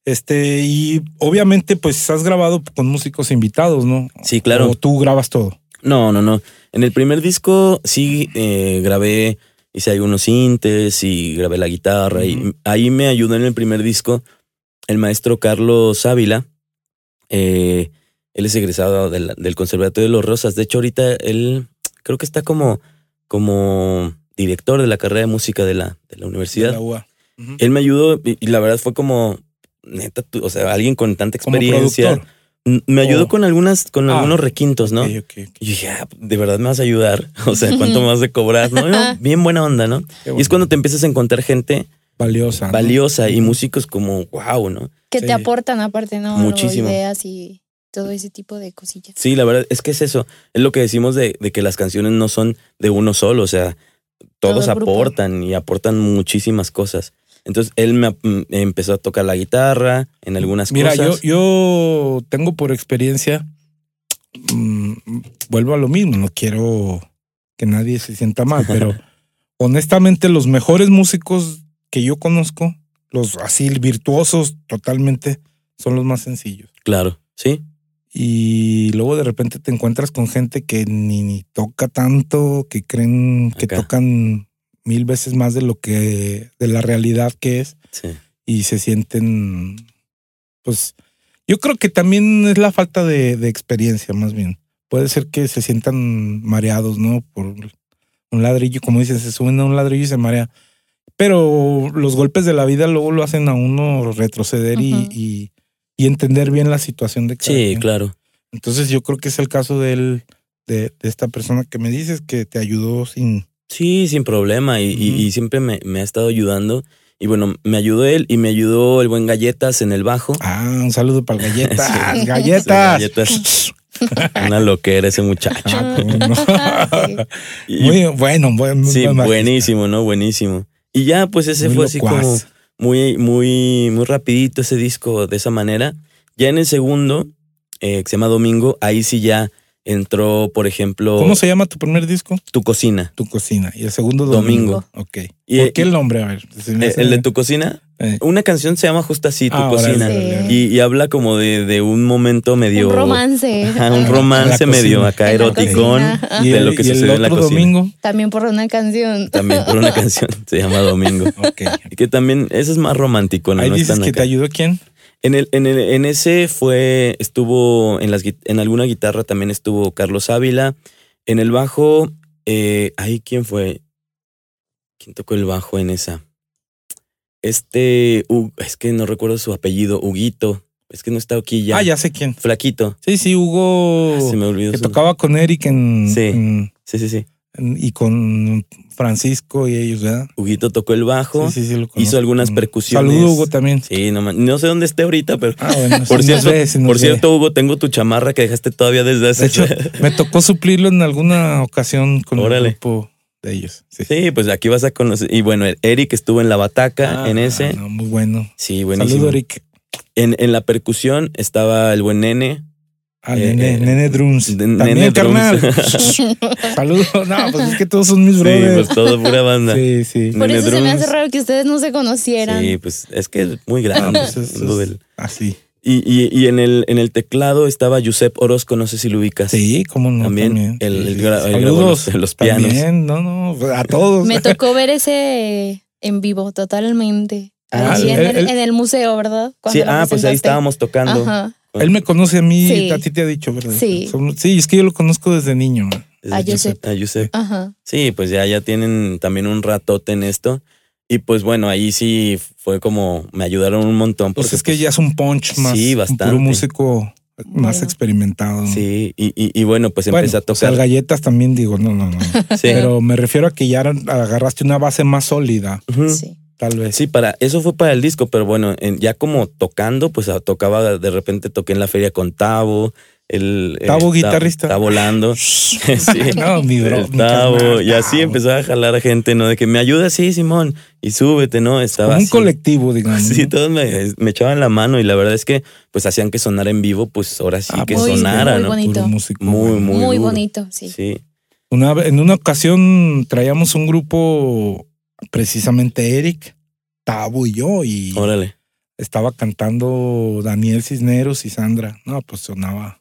Este, y obviamente, pues has grabado con músicos invitados, ¿no? Sí, claro. O tú grabas todo. No, no, no. En el primer disco sí eh, grabé, hice algunos sintes y grabé la guitarra. Y ahí me ayudó en el primer disco el maestro Carlos Ávila. Eh, él es egresado del, del Conservatorio de los Rosas. De hecho, ahorita él creo que está como, como director de la carrera de música de la, de la de universidad. la UA. Ujú. Él me ayudó y, y la verdad fue como, neta, tú- o sea, alguien con tanta experiencia. Me ayudó Oh. con algunas, con Ah, algunos requintos, ¿no? Y dije, ah, ¿de verdad me vas a ayudar? O sea, ¿cuánto me vas a cobrar? No, bien buena onda, ¿no? Y es cuando te empiezas a encontrar gente valiosa. ¿no? valiosa y músicos como, wow, ¿no? Que Sí. te aportan aparte, ¿no? Muchísimo. Ideas y todo ese tipo de cosillas. Sí, la verdad es que es eso. Es lo que decimos de, de que las canciones no son de uno solo, o sea, todos Todo aportan y aportan muchísimas cosas. Entonces él me, me empezó a tocar la guitarra en algunas Mira, yo, cosas. yo tengo por experiencia, mm, vuelvo a lo mismo, no quiero que nadie se sienta mal, pero honestamente los mejores músicos que yo conozco, los así virtuosos totalmente, son los más sencillos. Claro, sí, Y luego de repente te encuentras con gente que ni, ni toca tanto, que creen que Acá. tocan mil veces más de lo que, de la realidad que es sí. y se sienten, pues, yo creo que también es la falta de, de experiencia, más bien. Puede ser que se sientan mareados, ¿no? Por un ladrillo, como dicen, se suben a un ladrillo y se marea. Pero los golpes de la vida luego lo hacen a uno retroceder y, y- y entender bien la situación de cada Sí, quien. claro. Entonces yo creo que es el caso de él, de, de esta persona que me dices que te ayudó sin... Sí, sin problema. Y, y- y siempre me, me ha estado ayudando. Y bueno, me ayudó él y me ayudó el buen Galletas en el bajo. Ah, un saludo para el galletas. Sí. Galletas. Galletas. Una loquera ese muchacho. Ah, cómo no. Y- Muy bueno, buen, sí, buen buenísimo, ¿no? Buenísimo. Y ya, pues ese Muy fue así como muy, muy, muy rapidito ese disco de esa manera. Ya en el segundo, eh, que se llama Domingo, ahí sí ya entró, por ejemplo, ¿Cómo se llama tu primer disco? Tu Cocina. Tu cocina. Y el segundo Domingo. domingo. Ok. Y- ¿Por qué el nombre? A ver. Eh, el de Tu Cocina, eh. una canción se llama justo así, Tu Ah, Cocina. Sí. Y, y habla como de, de un momento medio... Un romance. Ajá, un romance medio acá eroticón. Y de el, lo que sucede en la otro cocina. domingo. También por una canción. También por una canción, se llama Domingo. Ok. Y que también, ese es más romántico, ¿no? Ahí No dices que acá. te ayudó quién? En, el, en, el- en ese fue, estuvo, en, las, en alguna guitarra también estuvo Carlos Ávila. En el bajo, eh, ahí, ¿quién fue? ¿Quién tocó el bajo en esa? Este, es que no recuerdo su apellido, Huguito. Es que no está aquí ya. Ah, ya sé quién. Flaquito. Sí, sí, Hugo. Se me olvidó. que su- tocaba con Eric en, Sí. en- Sí, sí, sí. Y con Francisco y ellos, ¿verdad? Huguito tocó el bajo. Sí, sí, sí, hizo algunas Mm. percusiones. Saludo, Hugo, también. Sí, no, no sé dónde esté ahorita, pero. Ah, bueno, Por cierto, ve, por Hugo, tengo tu chamarra que dejaste todavía desde De hace. hecho, me tocó suplirlo en alguna ocasión con Órale. el grupo de ellos. Sí, Sí, pues aquí vas a conocer. Y bueno, Eric estuvo en la bataca, Ah, en ese. no, muy bueno. Sí, buenísimo. Saludo, Eric. En, en la percusión estaba el buen nene. Ah, Eh, Nene, eh, Nene Drums. de- También, Nene Drums. carnal. Saludos. No, pues es que todos son mis Sí, brothers. pues todo pura banda. Sí, Sí, sí. Por Nene eso se me hace Drums. raro que ustedes no se conocieran. pues es que es muy Ah, grande. pues es- el mundo es del- así. Y, y, y en, el, en el teclado estaba Josep Orozco, no sé si lo ubicas. Sí, cómo no. También, También. el- Sí, el sí, gra- sí. el grabó Saludos. los- los pianos. También, no, no, a todos. Me tocó ver ese en vivo totalmente. Ah, en, el, él- en el museo, ¿verdad? Cuando Sí, ah, pues ahí estábamos tocando. Ajá. Él me conoce a mí, Sí. a ti te ha dicho, ¿verdad? Sí. Sí, es que yo lo conozco desde niño. man. Desde A Josep. A Josep. Ajá. Sí, pues ya, ya tienen también un ratote en esto. Y pues bueno, ahí sí fue como me ayudaron un montón. Pues es que ya es un punch más. Sí, Un bastante. puro músico más Bueno. experimentado. Sí, y, y, y bueno, pues Bueno, empecé a o sea, tocar. galletas también digo, no, no, no. sí. Pero me refiero a que ya agarraste una base más sólida. Sí. Tal vez. Sí, para, eso fue para el disco, pero bueno, en- ya como tocando, pues ah, tocaba, de repente toqué en la feria con Tavo. El, eh, Tavo, Ta- guitarrista. Está volando. sí. No, mi bro. El mi Y así empezó a jalar a gente, ¿no? De que me ayuda, sí, Simón, y súbete, ¿no? Estaba Como un así. colectivo, digamos. Sí, ¿no? todos me, me echaban la mano y la verdad es que pues hacían que sonara en vivo, pues ahora sí Ah, que muy- sonara, muy ¿no? bonito. Músico. Muy, muy, Muy, duro. bonito, sí. Sí. Una, en una ocasión traíamos un grupo, precisamente Eric, Tavo y yo, y Órale. estaba cantando Daniel Cisneros y Sandra. No, pues sonaba.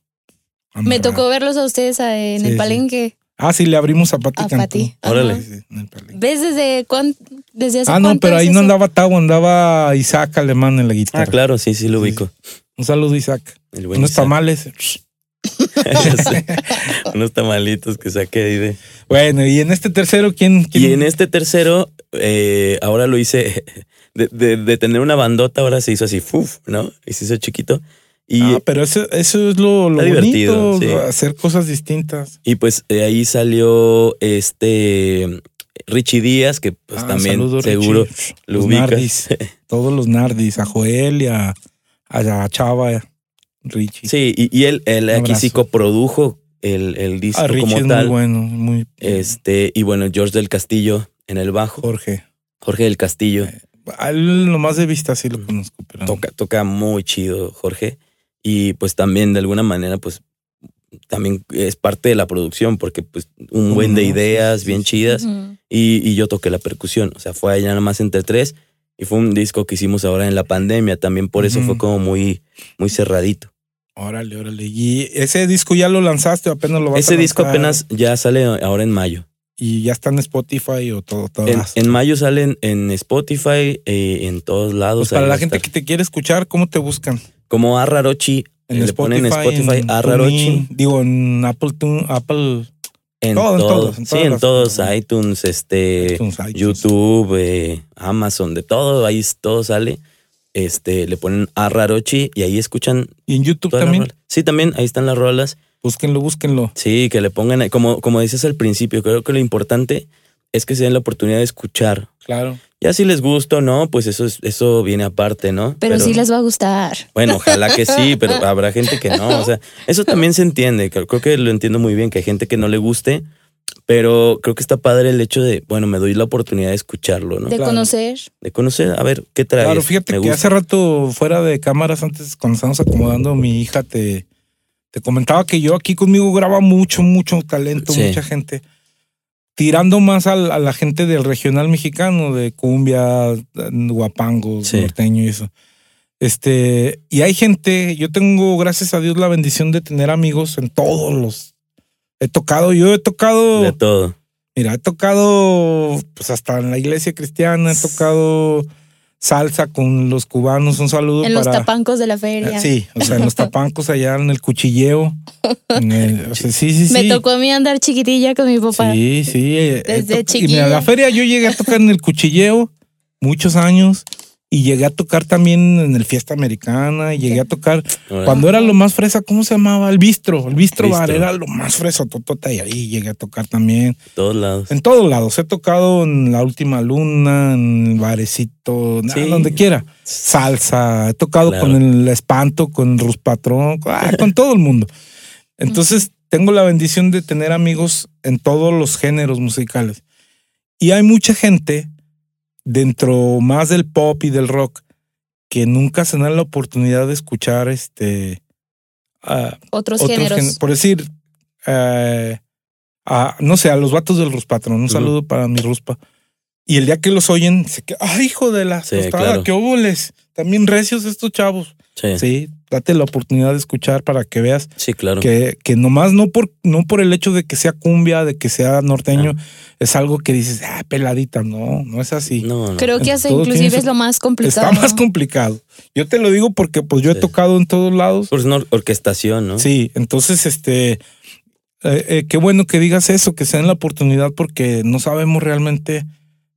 Me tocó verlos a ustedes a- en Sí, el sí. palenque. Ah, sí, le abrimos a Pati A. Pati. Órale. Sí, sí, en el palenque. ¿Ves desde cuán, desde hace Ah, no, pero ahí no andaba Tavo, andaba Isaac Alemán en la guitarra. Ah, claro, sí, sí lo Sí, ubico. Un saludo, Isaac. El buen Unos Isaac. tamales. Unos tamalitos que saqué ahí de. Bueno, y en este tercero, ¿quién? quién? Y en este tercero, eh, ahora lo hice de, de- de tener una bandota, ahora se hizo así, ¡fuf! ¿no? Y se hizo chiquito. Y, Ah, pero eso, eso es lo, lo divertido, bonito, sí. hacer cosas distintas. y pues de ahí salió este Richie Díaz, que pues Ah, también saludo, seguro Richie. lo Los ubicas. Nardis, todos los Nardis, a Joel y a, a, Chava, Richie. Sí, y, y él, él aquí sí coprodujo el, el disco a Richie como es tal. muy bueno, muy Este, y bueno, George del Castillo en el bajo. Jorge. Jorge del Castillo. A él nomás de vista sí lo conozco, pero Toca, toca muy chido, Jorge. Y pues también de alguna manera, pues también es parte de la producción, porque pues un buen de ideas sí, bien sí. chidas. Y, y yo toqué la percusión. O sea, fue allá nada más entre tres. Y fue un disco que hicimos ahora en la pandemia. También por eso fue como muy, muy cerradito. Órale, órale. ¿Y ese disco ya lo lanzaste o apenas lo vas a Ese disco apenas ya sale ahora en mayo. ¿Y ya está en Spotify o todo? todo En, en mayo salen en Spotify, eh, en todos lados. Pues para la gente estar. que te quiere escuchar, ¿cómo te buscan? Como Arrarochi, En le ponen en Spotify en Arrarochi. Digo, en Apple, Tune- Apple En Todo, en todos, en sí, en las- todos, iTunes, este, iTunes, iTunes. YouTube, eh, Amazon, de todo, ahí todo sale. Este, le ponen a Rarochi y ahí escuchan y en YouTube también. Sí, también, ahí están las rolas. Búsquenlo, búsquenlo. Sí, que le pongan, como, como dices al principio, creo que lo importante es que se den la oportunidad de escuchar. Claro. Ya si les gusta o no, pues eso, es- eso viene aparte, ¿no? Pero, sí les va a gustar. Bueno, ojalá que sí, pero habrá gente que no. O sea, eso también se entiende. Creo creo que lo entiendo muy bien, que hay gente que no le guste, pero creo que está padre el hecho de, bueno, me doy la oportunidad de escucharlo, ¿no? De Claro. conocer. De conocer, a ver, ¿qué traes? Claro, fíjate Me que gusta. hace rato fuera de cámaras, antes cuando estábamos acomodando, mi hija te, te comentaba que yo aquí conmigo graba mucho, mucho talento, Sí. mucha gente. Tirando más al- a, la gente del regional mexicano, de cumbia, guapango, Sí. norteño y eso. Este, y hay gente, yo tengo, gracias a Dios, la bendición de tener amigos en todos los. He tocado, yo he tocado. De todo. Mira, he tocado pues hasta en la iglesia cristiana, he tocado salsa con los cubanos, un saludo En los tapancos de la feria. Sí, o sea, en los tapancos allá en el cuchilleo. En el- o sea, sí, sí, sí. Me tocó a mí andar chiquitilla con mi papá. Sí, sí. eh, Desde toc- y mira, la chiquilla. feria yo llegué a tocar en el cuchilleo muchos años y llegué a tocar también en el Fiesta Americana y llegué a tocar cuando era lo más fresa, ¿cómo se llamaba? El bistro, el bistro, bar era lo más fresa, totota y ahí llegué a tocar también. todos lados. En todos lados. He tocado en La Última Luna, en el barecito, Sí. donde quiera. Salsa. He tocado Claro. con el Espanto, con Rus Patrón, con, ah, con todo el mundo. Entonces, tengo la bendición de tener amigos en todos los géneros musicales. Y hay mucha gente dentro más del pop y del rock que nunca se dan la oportunidad de escuchar este ah, Otros, otros géneros. por decir, eh, a, no sé, a los vatos del Ruspatrón, un saludo para mi Ruspa. Y el día que los oyen, se queda, ¡ay, hijo de la Sí, tostada! claro. ¡Qué óboles! También recios estos chavos. Sí, date la oportunidad de escuchar para que veas claro. que, que nomás no por, no por el hecho de que sea cumbia, de que sea norteño, es algo que dices, ah, peladita. No, no es así. No, no. Creo que hasta Todo inclusive es lo más complicado. Está más complicado. Yo te lo digo porque pues yo he Sí. tocado en todos lados. Pues no, orquestación, ¿no? Sí, entonces, este, eh, eh, qué bueno que digas eso, que se den la oportunidad porque no sabemos realmente,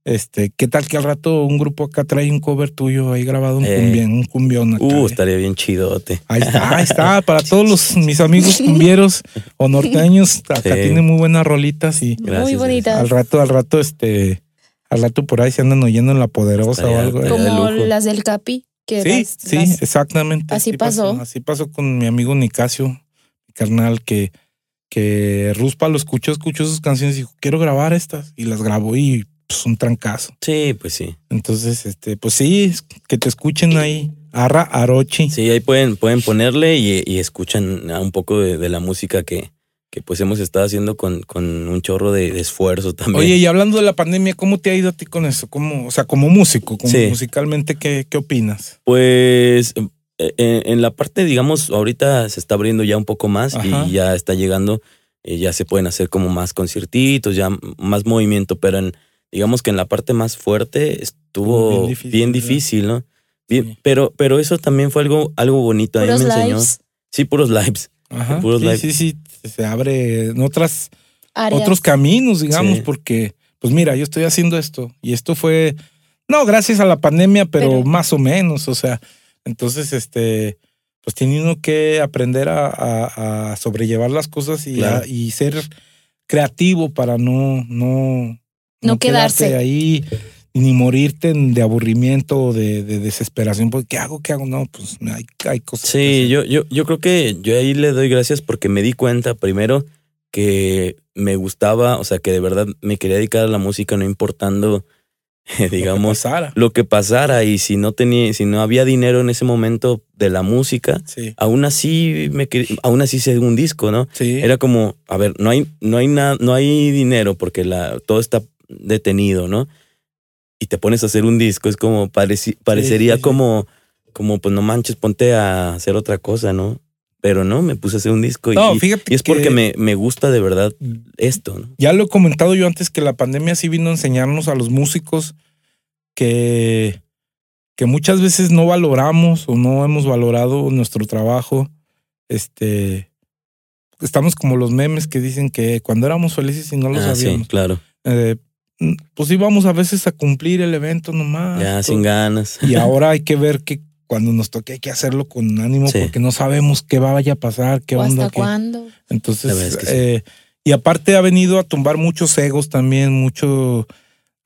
este, qué tal que al rato un grupo acá trae un cover tuyo ahí grabado un Eh. cumbión, un cumbión acá. Uh, eh. estaría bien chidote. Ahí está, ahí está, para todos los, mis amigos cumbieros o norteños, acá Sí. tienen muy buenas rolitas y Muy bonitas. al rato, al rato, este, al rato por ahí se andan oyendo en la poderosa o algo. eh. Como de las del Capi. Que Sí, las- sí, las- exactamente. Así pasó. Así pasó con mi amigo Nicasio, mi carnal, que, que Ruspa lo escuchó, escuchó sus canciones y dijo, quiero grabar estas. Y las grabó y pues un trancazo. Sí, pues sí. Entonces, este, pues sí, que te escuchen ahí. Arra Arochi. Sí, ahí pueden, pueden ponerle y, y escuchan un poco de, de la música que, que pues hemos estado haciendo con, con un chorro de, de esfuerzo también. Oye, y hablando de la pandemia, ¿cómo te ha ido a ti con eso? ¿Cómo, o sea, como músico, como Sí. musicalmente, ¿qué, qué opinas? Pues eh, en, en la parte, digamos, ahorita se está abriendo ya un poco más Ajá. y ya está llegando, eh, ya se pueden hacer como más conciertitos, ya más movimiento, pero en, digamos que en la parte más fuerte estuvo Bien bien difícil. ¿no? Bien, Sí. pero, pero eso también fue algo, algo bonito. A mí Puros me enseñó. lives, Sí, puros lives. Ajá. Puros Sí, live. sí, sí, se abre en otras, áreas. otros caminos, digamos, Sí. porque, pues mira, yo estoy haciendo esto y esto fue, no, gracias a la pandemia, pero, Pero- más o menos, o sea, entonces, este, pues tiene uno que aprender a, a- a sobrellevar las cosas y, Claro. a- y ser creativo para no, no, No quedarse. ahí ni morirte de aburrimiento o de, de desesperación, porque ¿qué hago? ¿Qué hago? No, pues hay, hay cosas. Sí, yo, yo, yo creo que yo ahí le doy gracias porque me di cuenta primero que me gustaba, o sea, que de verdad me quería dedicar a la música, no importando, eh, Lo que digamos, pasara. lo que pasara y si no tenía, si no había dinero en ese momento de la música, Sí, aún así me aún así hice un disco, ¿no? sí. Era como, a ver, no hay, no hay nada, no hay dinero porque la, todo está detenido, ¿no? Y te pones a hacer un disco, es como pareci- parecería sí, sí. como, como, pues no manches, ponte a hacer otra cosa, ¿no? Pero no, me puse a hacer un disco y, No, fíjate y es que- porque me, me gusta de verdad esto, ¿no? Ya lo he comentado yo antes que la pandemia sí vino a enseñarnos a los músicos que, que muchas veces no valoramos o no hemos valorado nuestro trabajo. Este, estamos como los memes que dicen que cuando éramos felices y no lo Ah, sí, sabíamos. claro. Eh, pues íbamos a veces a cumplir el evento nomás. ya todo. sin ganas. Y ahora hay que ver que cuando nos toque hay que hacerlo con ánimo Sí. porque no sabemos qué vaya a pasar, qué ¿O onda. hasta qué- cuándo? entonces, La verdad es que sí. eh, y aparte ha venido a tumbar muchos egos también, mucho,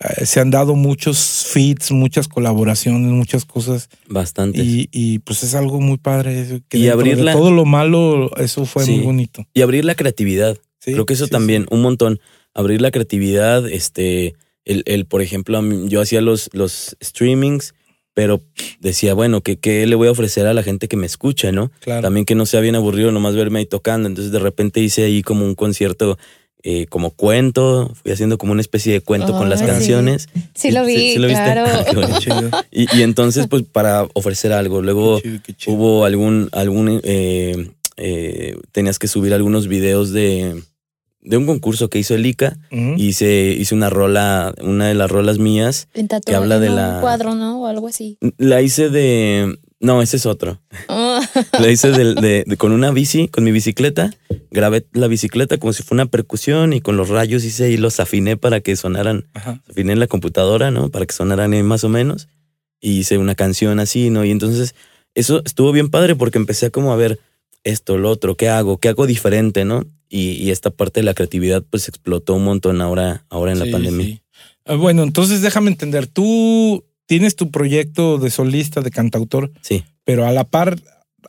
eh, se han dado muchos feats, muchas colaboraciones, muchas cosas Bastante. y, y, pues es algo muy padre. eso, que Y de abrirla- todo lo malo, eso fue Sí. muy bonito. Y abrir la creatividad. Sí, Creo que eso sí, también, sí. un montón. Abrir la creatividad, este, el, el por ejemplo, yo hacía los, los streamings, pero decía, bueno, ¿qué, ¿qué le voy a ofrecer a la gente que me escucha, no? Claro. También que no sea bien aburrido nomás verme ahí tocando. Entonces de repente hice ahí como un concierto, eh, como cuento, fui haciendo como una especie de cuento con las sí. canciones. Sí lo vi, ¿Sí lo viste? claro. Ah, Y, y entonces, pues, para ofrecer algo. Luego qué chido, qué chido. hubo algún, algún eh, eh, tenías que subir algunos videos de, de un concurso que hizo el ICA. Ujú. Hice, hice una rola, una de las rolas mías. En tatuaje, habla de ¿no? la- Un cuadro, ¿no? O algo así. La hice de. No, ese es otro. Ah, La hice del- de, de- con una bici, con mi bicicleta. Grabé la bicicleta como si fuera una percusión y con los rayos hice y los afiné para que sonaran. Ajá. Afiné en la computadora, ¿no? Para que sonaran ahí más o menos. Y hice una canción así, ¿no? Y entonces eso estuvo bien padre porque empecé a como a ver esto, lo otro, ¿qué hago? ¿Qué hago diferente, no? Y, y esta parte de la creatividad pues explotó un montón ahora, ahora en la pandemia. sí. Ah, Bueno, entonces déjame entender, tú tienes tu proyecto de solista, de cantautor, Sí. pero a la par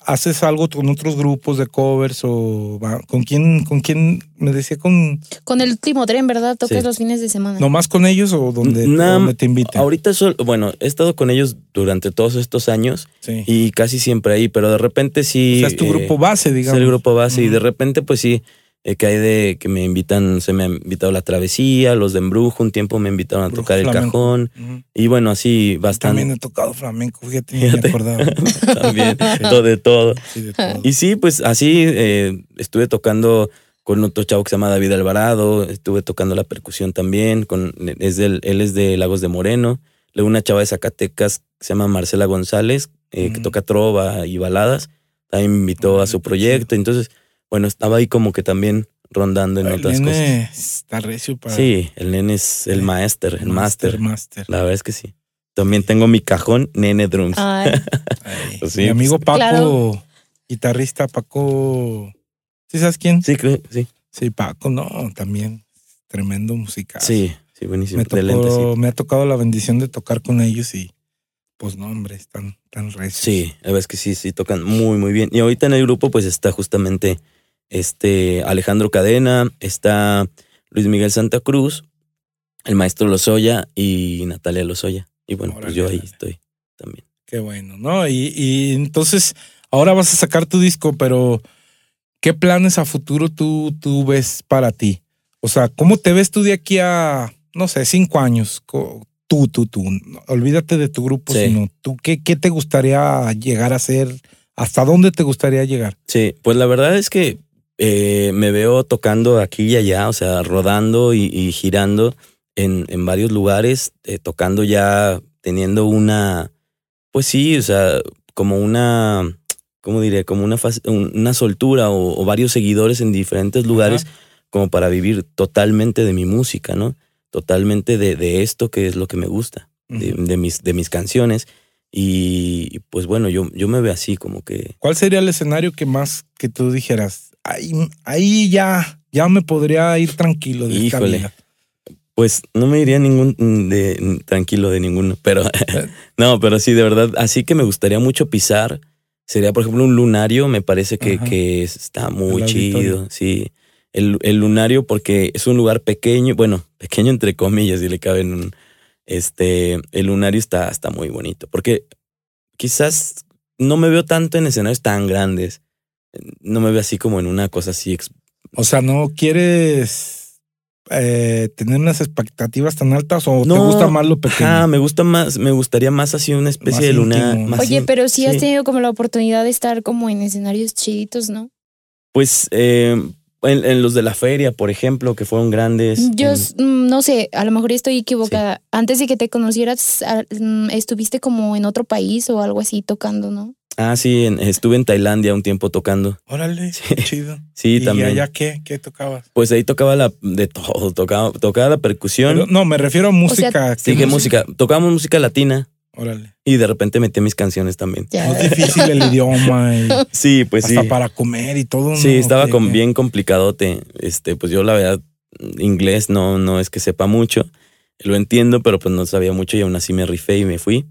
haces algo con otros grupos de covers o con quién, con quién me decía con Con el último tren, ¿verdad? Tocas Sí. los fines de semana. nomás con ellos o donde, donde te invitan. Ahorita sol- bueno, he estado con ellos durante todos estos años Sí. y casi siempre ahí, pero de repente sí. o sea, es tu eh, grupo base, es digamos. el grupo base y de repente pues sí, eh, que hay de que me invitan, se me ha invitado la travesía, los de Embrujo, un tiempo me invitaron a Brujo tocar el cajón y bueno, así bastante. También he tocado flamenco, fíjate, ni me Fíjate. acordaba. También, todo de todo. Sí, de todo. Y sí, pues así eh, estuve tocando con otro chavo que se llama David Alvarado, estuve tocando la percusión también, con, es del, él es de Lagos de Moreno, luego una chava de Zacatecas que se llama Marcela González, eh, que toca trova y baladas, también me invitó a su proyecto, entonces, bueno, estaba ahí como que también rondando en El otras cosas. nene está recio para Sí, el nene es el master, el master, master. la verdad es que sí. También tengo mi cajón, Nene Drums. Ay, Ay, Pues sí, Mi amigo Paco, Claro. guitarrista Paco. ¿Sí sabes quién? Sí, creo, sí, Sí, Paco, no, también tremendo musical. sí, sí, buenísimo. me, sí. tocó, me ha tocado la bendición de tocar con ellos y pues no, hombre, están tan recios. Sí, la verdad es que sí, sí, tocan muy, muy bien. Y ahorita en el grupo pues está justamente este Alejandro Cadena, está Luis Miguel Santa Cruz, el maestro Lozoya y Natalia Lozoya. Y bueno, pues yo ahí estoy también. Qué bueno, ¿no? Y, y entonces ahora vas a sacar tu disco, pero ¿qué planes a futuro tú, tú ves para ti? O sea, ¿cómo te ves tú de aquí a, no sé, cinco años? Tú, tú, tú. Olvídate de tu grupo, sino tú, ¿qué, ¿qué te gustaría llegar a ser? ¿Hasta dónde te gustaría llegar? Sí, pues la verdad es que eh, me veo tocando aquí y allá, o sea, rodando y, girando en, en, varios lugares, eh, tocando ya, teniendo una, pues sí, o sea, como una, ¿cómo diría? Como una, una soltura o, varios seguidores en diferentes lugares, como para vivir totalmente de mi música, ¿no? Totalmente de, de esto que es lo que me gusta, de, mis, de mis canciones. Y pues bueno, yo, yo me veo así como que... ¿Cuál sería el escenario que más que tú dijeras, ahí, ya, ya me podría ir tranquilo de Híjole. Pues no me iría ningún de, tranquilo de ninguno, pero eh. no, pero sí, de verdad, así que me gustaría mucho pisar. Sería, por ejemplo, un lunario, me parece que, que está muy chido, sí. El, el, lunario porque es un lugar pequeño, bueno, pequeño entre comillas, si le caben un, este, el lunario está, está muy bonito, porque quizás no me veo tanto en escenarios tan grandes no me veo así como en una cosa así. O sea, ¿no quieres eh, tener unas expectativas tan altas o te gusta más lo pequeño? Ah, me gusta más, me gustaría más así una especie de luna. Oye, pero sí, has tenido como la oportunidad de estar como en escenarios chiditos, ¿no? Pues eh, en, los de la feria, por ejemplo, que fueron grandes. Yo mm, no sé, a lo mejor estoy equivocada. Antes de que te conocieras, mm, estuviste como en otro país o algo así tocando, ¿no? Ah, sí, estuve en Tailandia un tiempo tocando. Órale, chido. Sí, ¿Y también. ¿Y allá qué? ¿Qué tocabas? Pues ahí tocaba la de todo, tocaba, tocaba la percusión. no, me refiero a música. sí, ¿qué música? Tocábamos música latina. Órale. Y de repente metí mis canciones también. Es difícil el idioma. sí, pues hasta para comer y todo. Sí, estaba con, bien complicadote. Este, pues yo la verdad, inglés no, no es que sepa mucho. Lo entiendo, pero pues no sabía mucho y aún así me rifé y me fui.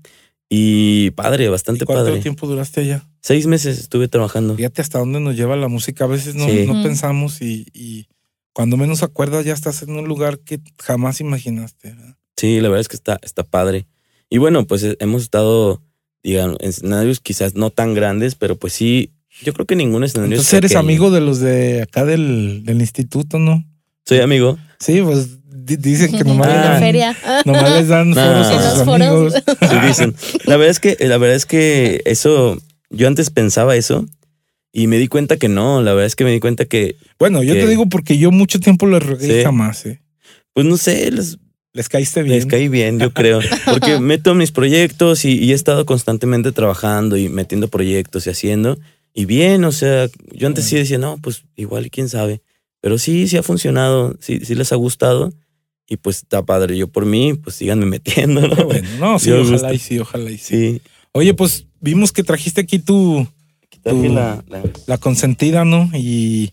Y padre, bastante ¿Y ¿Cuánto padre. tiempo duraste allá? Seis meses estuve trabajando. Fíjate hasta dónde nos lleva la música. A veces no, no pensamos y, cuando menos acuerdas ya estás en un lugar que jamás imaginaste. Sí, la verdad es que está, está padre. Y bueno, pues eh, hemos estado, digamos, en escenarios quizás no tan grandes, pero pues sí, yo creo que ningún escenario Entonces eres amigo de los de acá del, del instituto, ¿no? Soy amigo. Sí, pues dicen que nomás, la feria. nomás les dan foros a sus amigos. Sí, dicen. La verdad es que, la verdad es que eso, yo antes pensaba eso y me di cuenta que no, la verdad es que me di cuenta que. Bueno, yo te digo porque yo mucho tiempo les rogué jamás, ¿eh? Pues no sé, les, les caíste bien. Les caí bien, yo creo. Porque meto mis proyectos y, he estado constantemente trabajando y metiendo proyectos y haciendo. Y bien, o sea, yo antes sí decía, no, pues igual, quién sabe. Pero sí, sí ha funcionado, sí, sí les ha gustado. Y pues está padre. Yo por mí, pues síganme metiendo. ¿no? Bueno, no, sí, ojalá y sí, ojalá y sí. Oye, pues vimos que trajiste aquí tu, la, la... consentida, ¿no? Y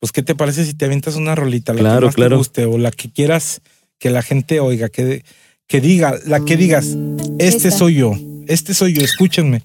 pues, ¿qué te parece si te avientas una rolita? La claro, que más claro. te guste o la que quieras que la gente oiga, que, que diga, la que digas, este soy yo, este soy yo, escúchenme.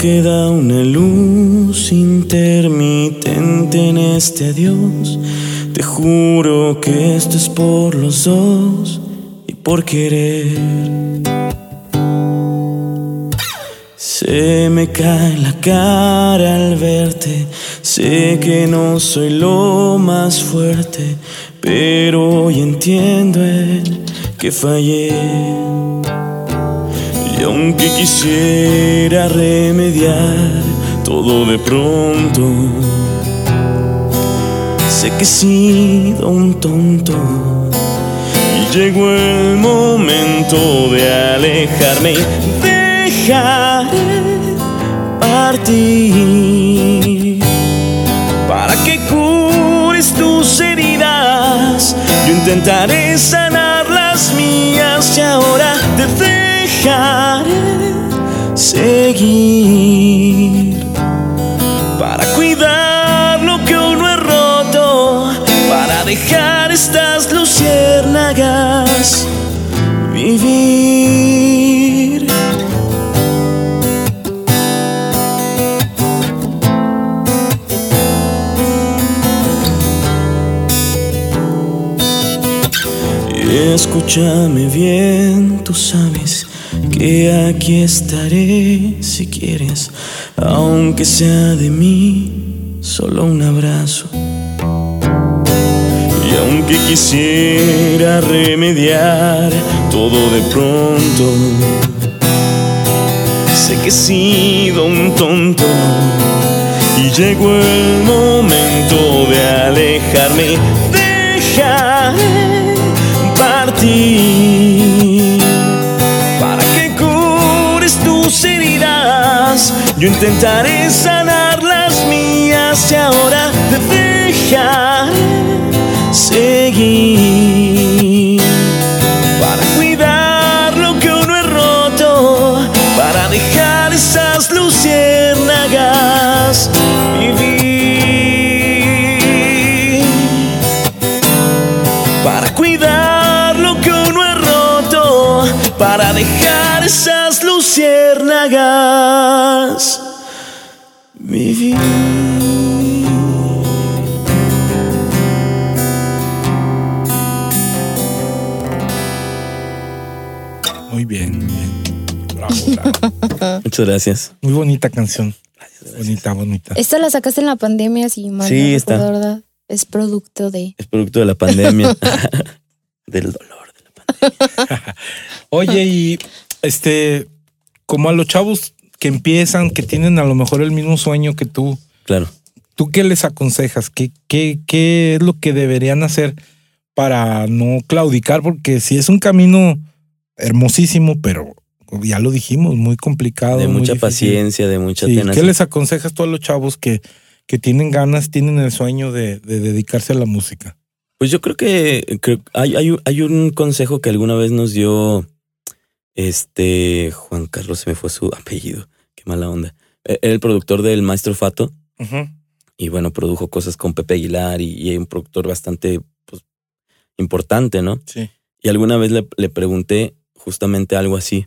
Queda una luz intermitente en este adiós. Te juro que esto es por los dos y por querer. Se me cae la cara al verte, sé que no soy lo más fuerte, pero hoy entiendo el que fallé. Y aunque quisiera remediar todo de pronto, sé que he sido un tonto. Y llegó el momento de alejarme y dejaré partir. Para que cures tus heridas, yo intentaré sanar las mías y ahora te dejaré seguir para cuidar lo que uno ha roto, para dejar estas luciérnagas vivir. Escúchame bien, tú sabes que aquí estaré si quieres, aunque sea de mí, solo un abrazo. Y aunque quisiera remediar todo de pronto, sé que he sido un tonto y llegó el momento de alejarme. Dejaré partir Yo intentaré sanar las mías y ahora Muchas gracias. Muy bonita canción. Bonita, bonita. Esta la sacaste en la pandemia, si mal Sí, no está. recuerdo, ¿verdad? Es producto de... Es producto de la pandemia. Del dolor de la pandemia. Oye, y este, como a los chavos que empiezan, que tienen a lo mejor el mismo sueño que tú, Claro. ¿tú qué les aconsejas? ¿Qué, qué, qué es lo que deberían hacer para no claudicar? Porque si es un camino hermosísimo, pero ya lo dijimos, muy complicado. De mucha paciencia, de mucha Sí, ¿Qué tenacidad. les aconsejas tú a los chavos que, que tienen ganas, tienen el sueño de, de dedicarse a la música? Pues yo creo que creo- hay, hay, un- hay un consejo que alguna vez nos dio este Juan Carlos, se me fue su apellido, qué mala onda. Eh, Era el productor del Maestro Fato y bueno, produjo cosas con Pepe Aguilar y, y hay un productor bastante pues, importante, ¿no? Sí. Y alguna vez le, le pregunté justamente algo así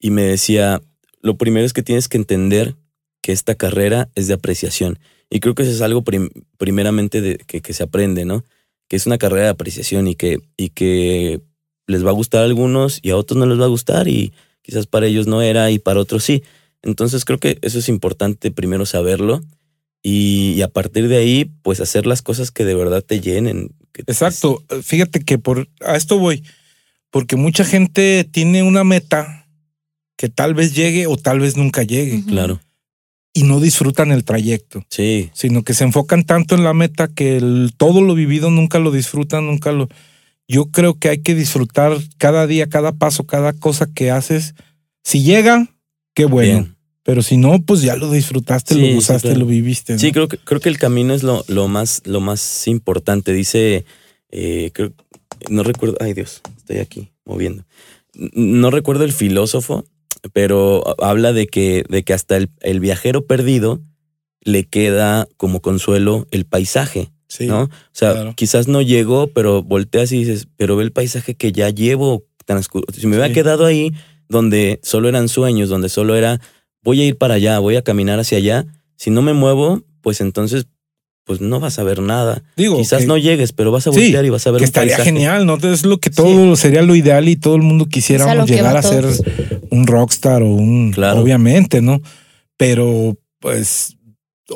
y me decía, lo primero es que tienes que entender que esta carrera es de apreciación. Y creo que eso es algo prim- primeramente de, que, que se aprende, ¿no? Que es una carrera de apreciación y que, y que les va a gustar a algunos y a otros no les va a gustar y quizás para ellos no era y para otros sí. Entonces creo que eso es importante primero saberlo y, y a partir de ahí pues hacer las cosas que de verdad te llenen. que te- Exacto. Fíjate que por a esto voy. Porque mucha gente tiene una meta que tal vez llegue o tal vez nunca llegue. Claro, y no disfrutan el trayecto, sí, sino que se enfocan tanto en la meta que el- todo lo vivido nunca lo disfrutan, nunca lo. Yo creo que hay que disfrutar cada día, cada paso, cada cosa que haces. Si llega, qué bueno. bien. Pero si no, pues ya lo disfrutaste, Sí, lo sí, gozaste, claro. lo viviste. ¿no? Sí, creo que, creo que el camino es lo, lo, más, lo más importante. Dice, eh, creo- no recuerdo, ay Dios, estoy aquí moviendo. No recuerdo el filósofo, pero habla de que, de que hasta el, el viajero perdido le queda como consuelo el paisaje, Sí. ¿no? O sea, claro. quizás no llegó, pero volteas y dices, pero ve el paisaje que ya llevo. Si me hubiera Sí. quedado ahí, donde solo eran sueños, donde solo era, voy a ir para allá, voy a caminar hacia allá, si no me muevo, pues entonces, pues no vas a ver nada. Digo, Quizás que- no llegues, pero vas a Sí, voltear y vas a ver que un estaría paisaje. genial, ¿no? Es lo que todo sería lo ideal y todo el mundo quisiéramos a llegar a ser un rockstar o un, Claro. obviamente, ¿no? Pero, pues,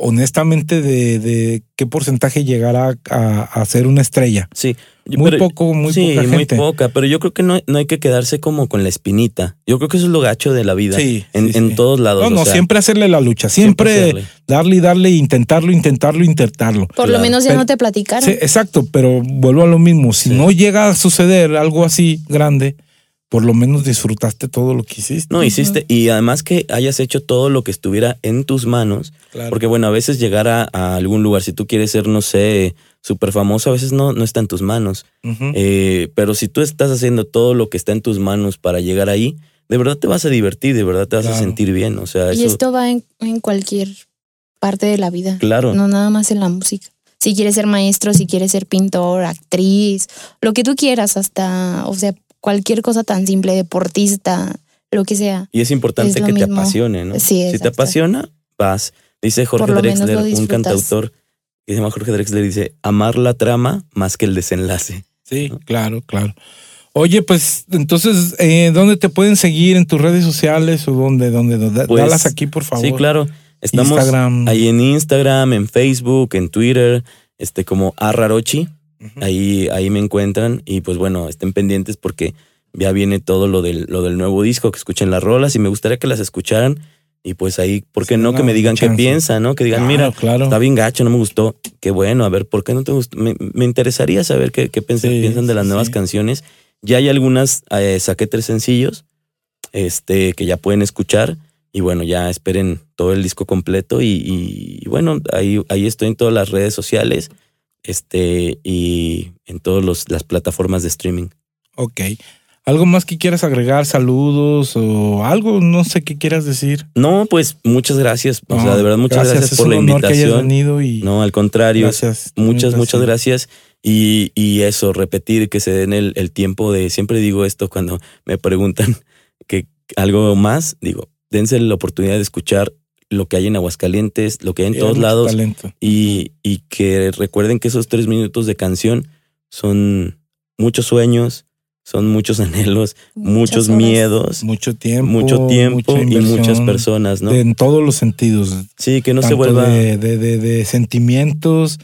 honestamente, de, de qué porcentaje llegará a, a ser una estrella. Sí. Muy poco, muy sí, poca muy gente. poca, pero yo creo que no, no hay que quedarse como con la espinita. Yo creo que eso es lo gacho de la vida. Sí, en, sí, en sí. todos lados. No, no, o sea, siempre hacerle la lucha, siempre, darle y darle, intentarlo, intentarlo, intentarlo. Por Claro. lo menos ya Pero- no te platicaron. Sí, exacto, pero vuelvo a lo mismo. Si Sí. no llega a suceder algo así grande, por lo menos disfrutaste todo lo que hiciste. No, hiciste, y además que hayas hecho todo lo que estuviera en tus manos, Claro. porque bueno, a veces llegar a, a algún lugar, si tú quieres ser, no sé, súper famoso, a veces no, no está en tus manos. Eh, pero si tú estás haciendo todo lo que está en tus manos para llegar ahí, de verdad te vas a divertir, de verdad te vas a sentir bien. O sea, Y eso, esto va en, en cualquier parte de la vida. claro. No nada más en la música. Si quieres ser maestro, si quieres ser pintor, actriz, lo que tú quieras, hasta, o sea, cualquier cosa tan simple, deportista, lo que sea. Y es importante Es que te apasione, ¿no? Sí, si te apasiona, vas. Dice Jorge Drexler, un cantautor que se llama Jorge Drexler, dice, amar la trama más que el desenlace. Sí, claro, claro. Oye, pues entonces, eh, ¿dónde te pueden seguir? ¿En tus redes sociales o dónde? dónde, dónde? Pues, Dalas aquí, por favor. Sí, claro. Estamos Instagram. ahí en Instagram, en Facebook, en Twitter, este como Arrarochi. Ahí, ahí me encuentran. Y pues bueno, estén pendientes porque ya viene todo lo del, lo del nuevo disco, que escuchen las rolas y me gustaría que las escucharan. Y pues ahí, ¿por qué Sí, no? Que me digan qué piensan, ¿no? Que digan, Claro, mira, claro. está bien gacho, no me gustó. Qué bueno, a ver, ¿por qué no te gustó? Me, me interesaría saber qué, qué piensan, Sí, piensan de las sí, nuevas canciones. Ya hay algunas, eh, saqué tres sencillos este, que ya pueden escuchar. Y bueno, ya esperen todo el disco completo. Y, y- y bueno, ahí, ahí estoy en todas las redes sociales este, y en todas las plataformas de streaming. Ok. ¿Algo más que quieras agregar? ¿Saludos o algo? No sé qué quieras decir. No, pues muchas gracias. O sea, de verdad, muchas gracias, por la honor que hayas invitación. venido y No, al contrario. gracias. Muchas, muchas gracias. Y, y eso, repetir que se den el, el tiempo de, siempre digo esto cuando me preguntan que algo más, digo, dense la oportunidad de escuchar lo que hay en Aguascalientes, lo que hay en todos lados talento. y, y que recuerden que esos tres minutos de canción son muchos sueños, son muchos anhelos, muchos horas. miedos, Mucho tiempo. mucho tiempo mucha y muchas personas, ¿no? de- en todos los sentidos. sí, que no se vuelva... De, de, de- de sentimientos,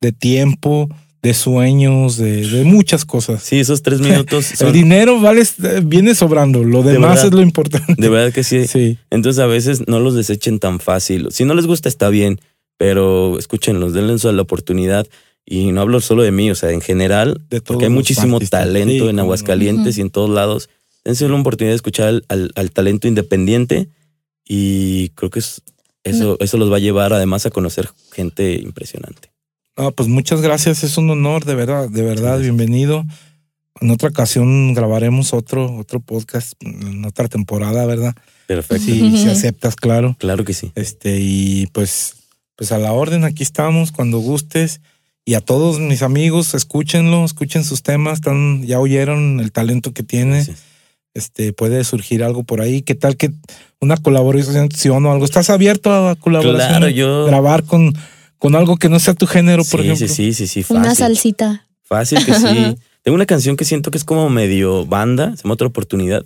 de tiempo, de sueños, de, de muchas cosas. Sí, esos tres minutos El dinero vale, viene sobrando. Lo De demás verdad. es lo importante. De verdad que sí. Sí. Entonces a veces no los desechen tan fácil. Si no les gusta está bien, pero escúchenlos, denles la oportunidad. Y no hablo solo de mí, o sea, en general, De todos porque hay muchísimo artistas. talento Sí, en no. Aguascalientes y en todos lados. Dense la oportunidad de escuchar al, al- al talento independiente y creo que es- eso, eso los va a llevar además a conocer gente impresionante. No, pues muchas gracias. Es un honor, de verdad, de verdad. Gracias. Bienvenido. En otra ocasión grabaremos otro, otro podcast en otra temporada, ¿verdad? Perfecto. Si aceptas, claro. Claro que sí. Este, y pues, pues a la orden, aquí estamos, cuando gustes. Y a todos mis amigos, escúchenlo, escuchen sus temas, están, ya oyeron el talento que tiene. Este, puede surgir algo por ahí. ¿Qué tal que una colaboración o algo? ¿Estás abierto a colaboración? Claro, yo. Grabar con, con algo que no sea tu género, por sí, ejemplo. sí, sí, sí, sí, Una fácil. salsita. Fácil que sí. Tengo una canción que siento que es como medio banda, se llama otra oportunidad.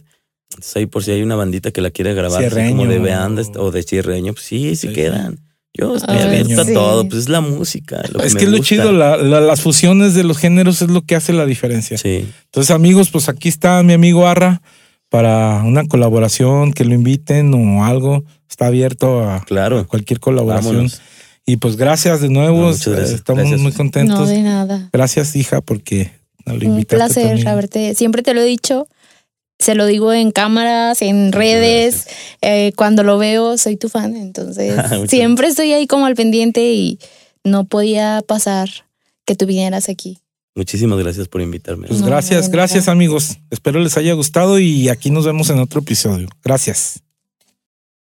Entonces ahí por si hay una bandita que la quiere grabar, como de banda o de cierreño, pues sí, sí Sí, quedan. Yo estoy Ay, abierto a todo, pues es la música. Lo Es que es lo gusta. chido, la- la- las fusiones de los géneros es lo que hace la diferencia. Sí, Entonces, amigos, pues aquí está mi amigo Arra para una colaboración, que lo inviten o algo. Está abierto a claro. cualquier colaboración. Vámonos. Y pues gracias de nuevo. No, muchas gracias. Estamos Gracias. muy contentos. No, de nada. Gracias, hija, porque nos lo Un placer también. haberte. Siempre te lo he dicho. Se lo digo en cámaras, en redes. eh, cuando lo veo, soy tu fan. Entonces, siempre estoy ahí como al pendiente y no podía pasar que tú vinieras aquí. Muchísimas gracias por invitarme. Pues No, gracias, gracias amigos. Espero les haya gustado y aquí nos vemos en otro episodio. Gracias.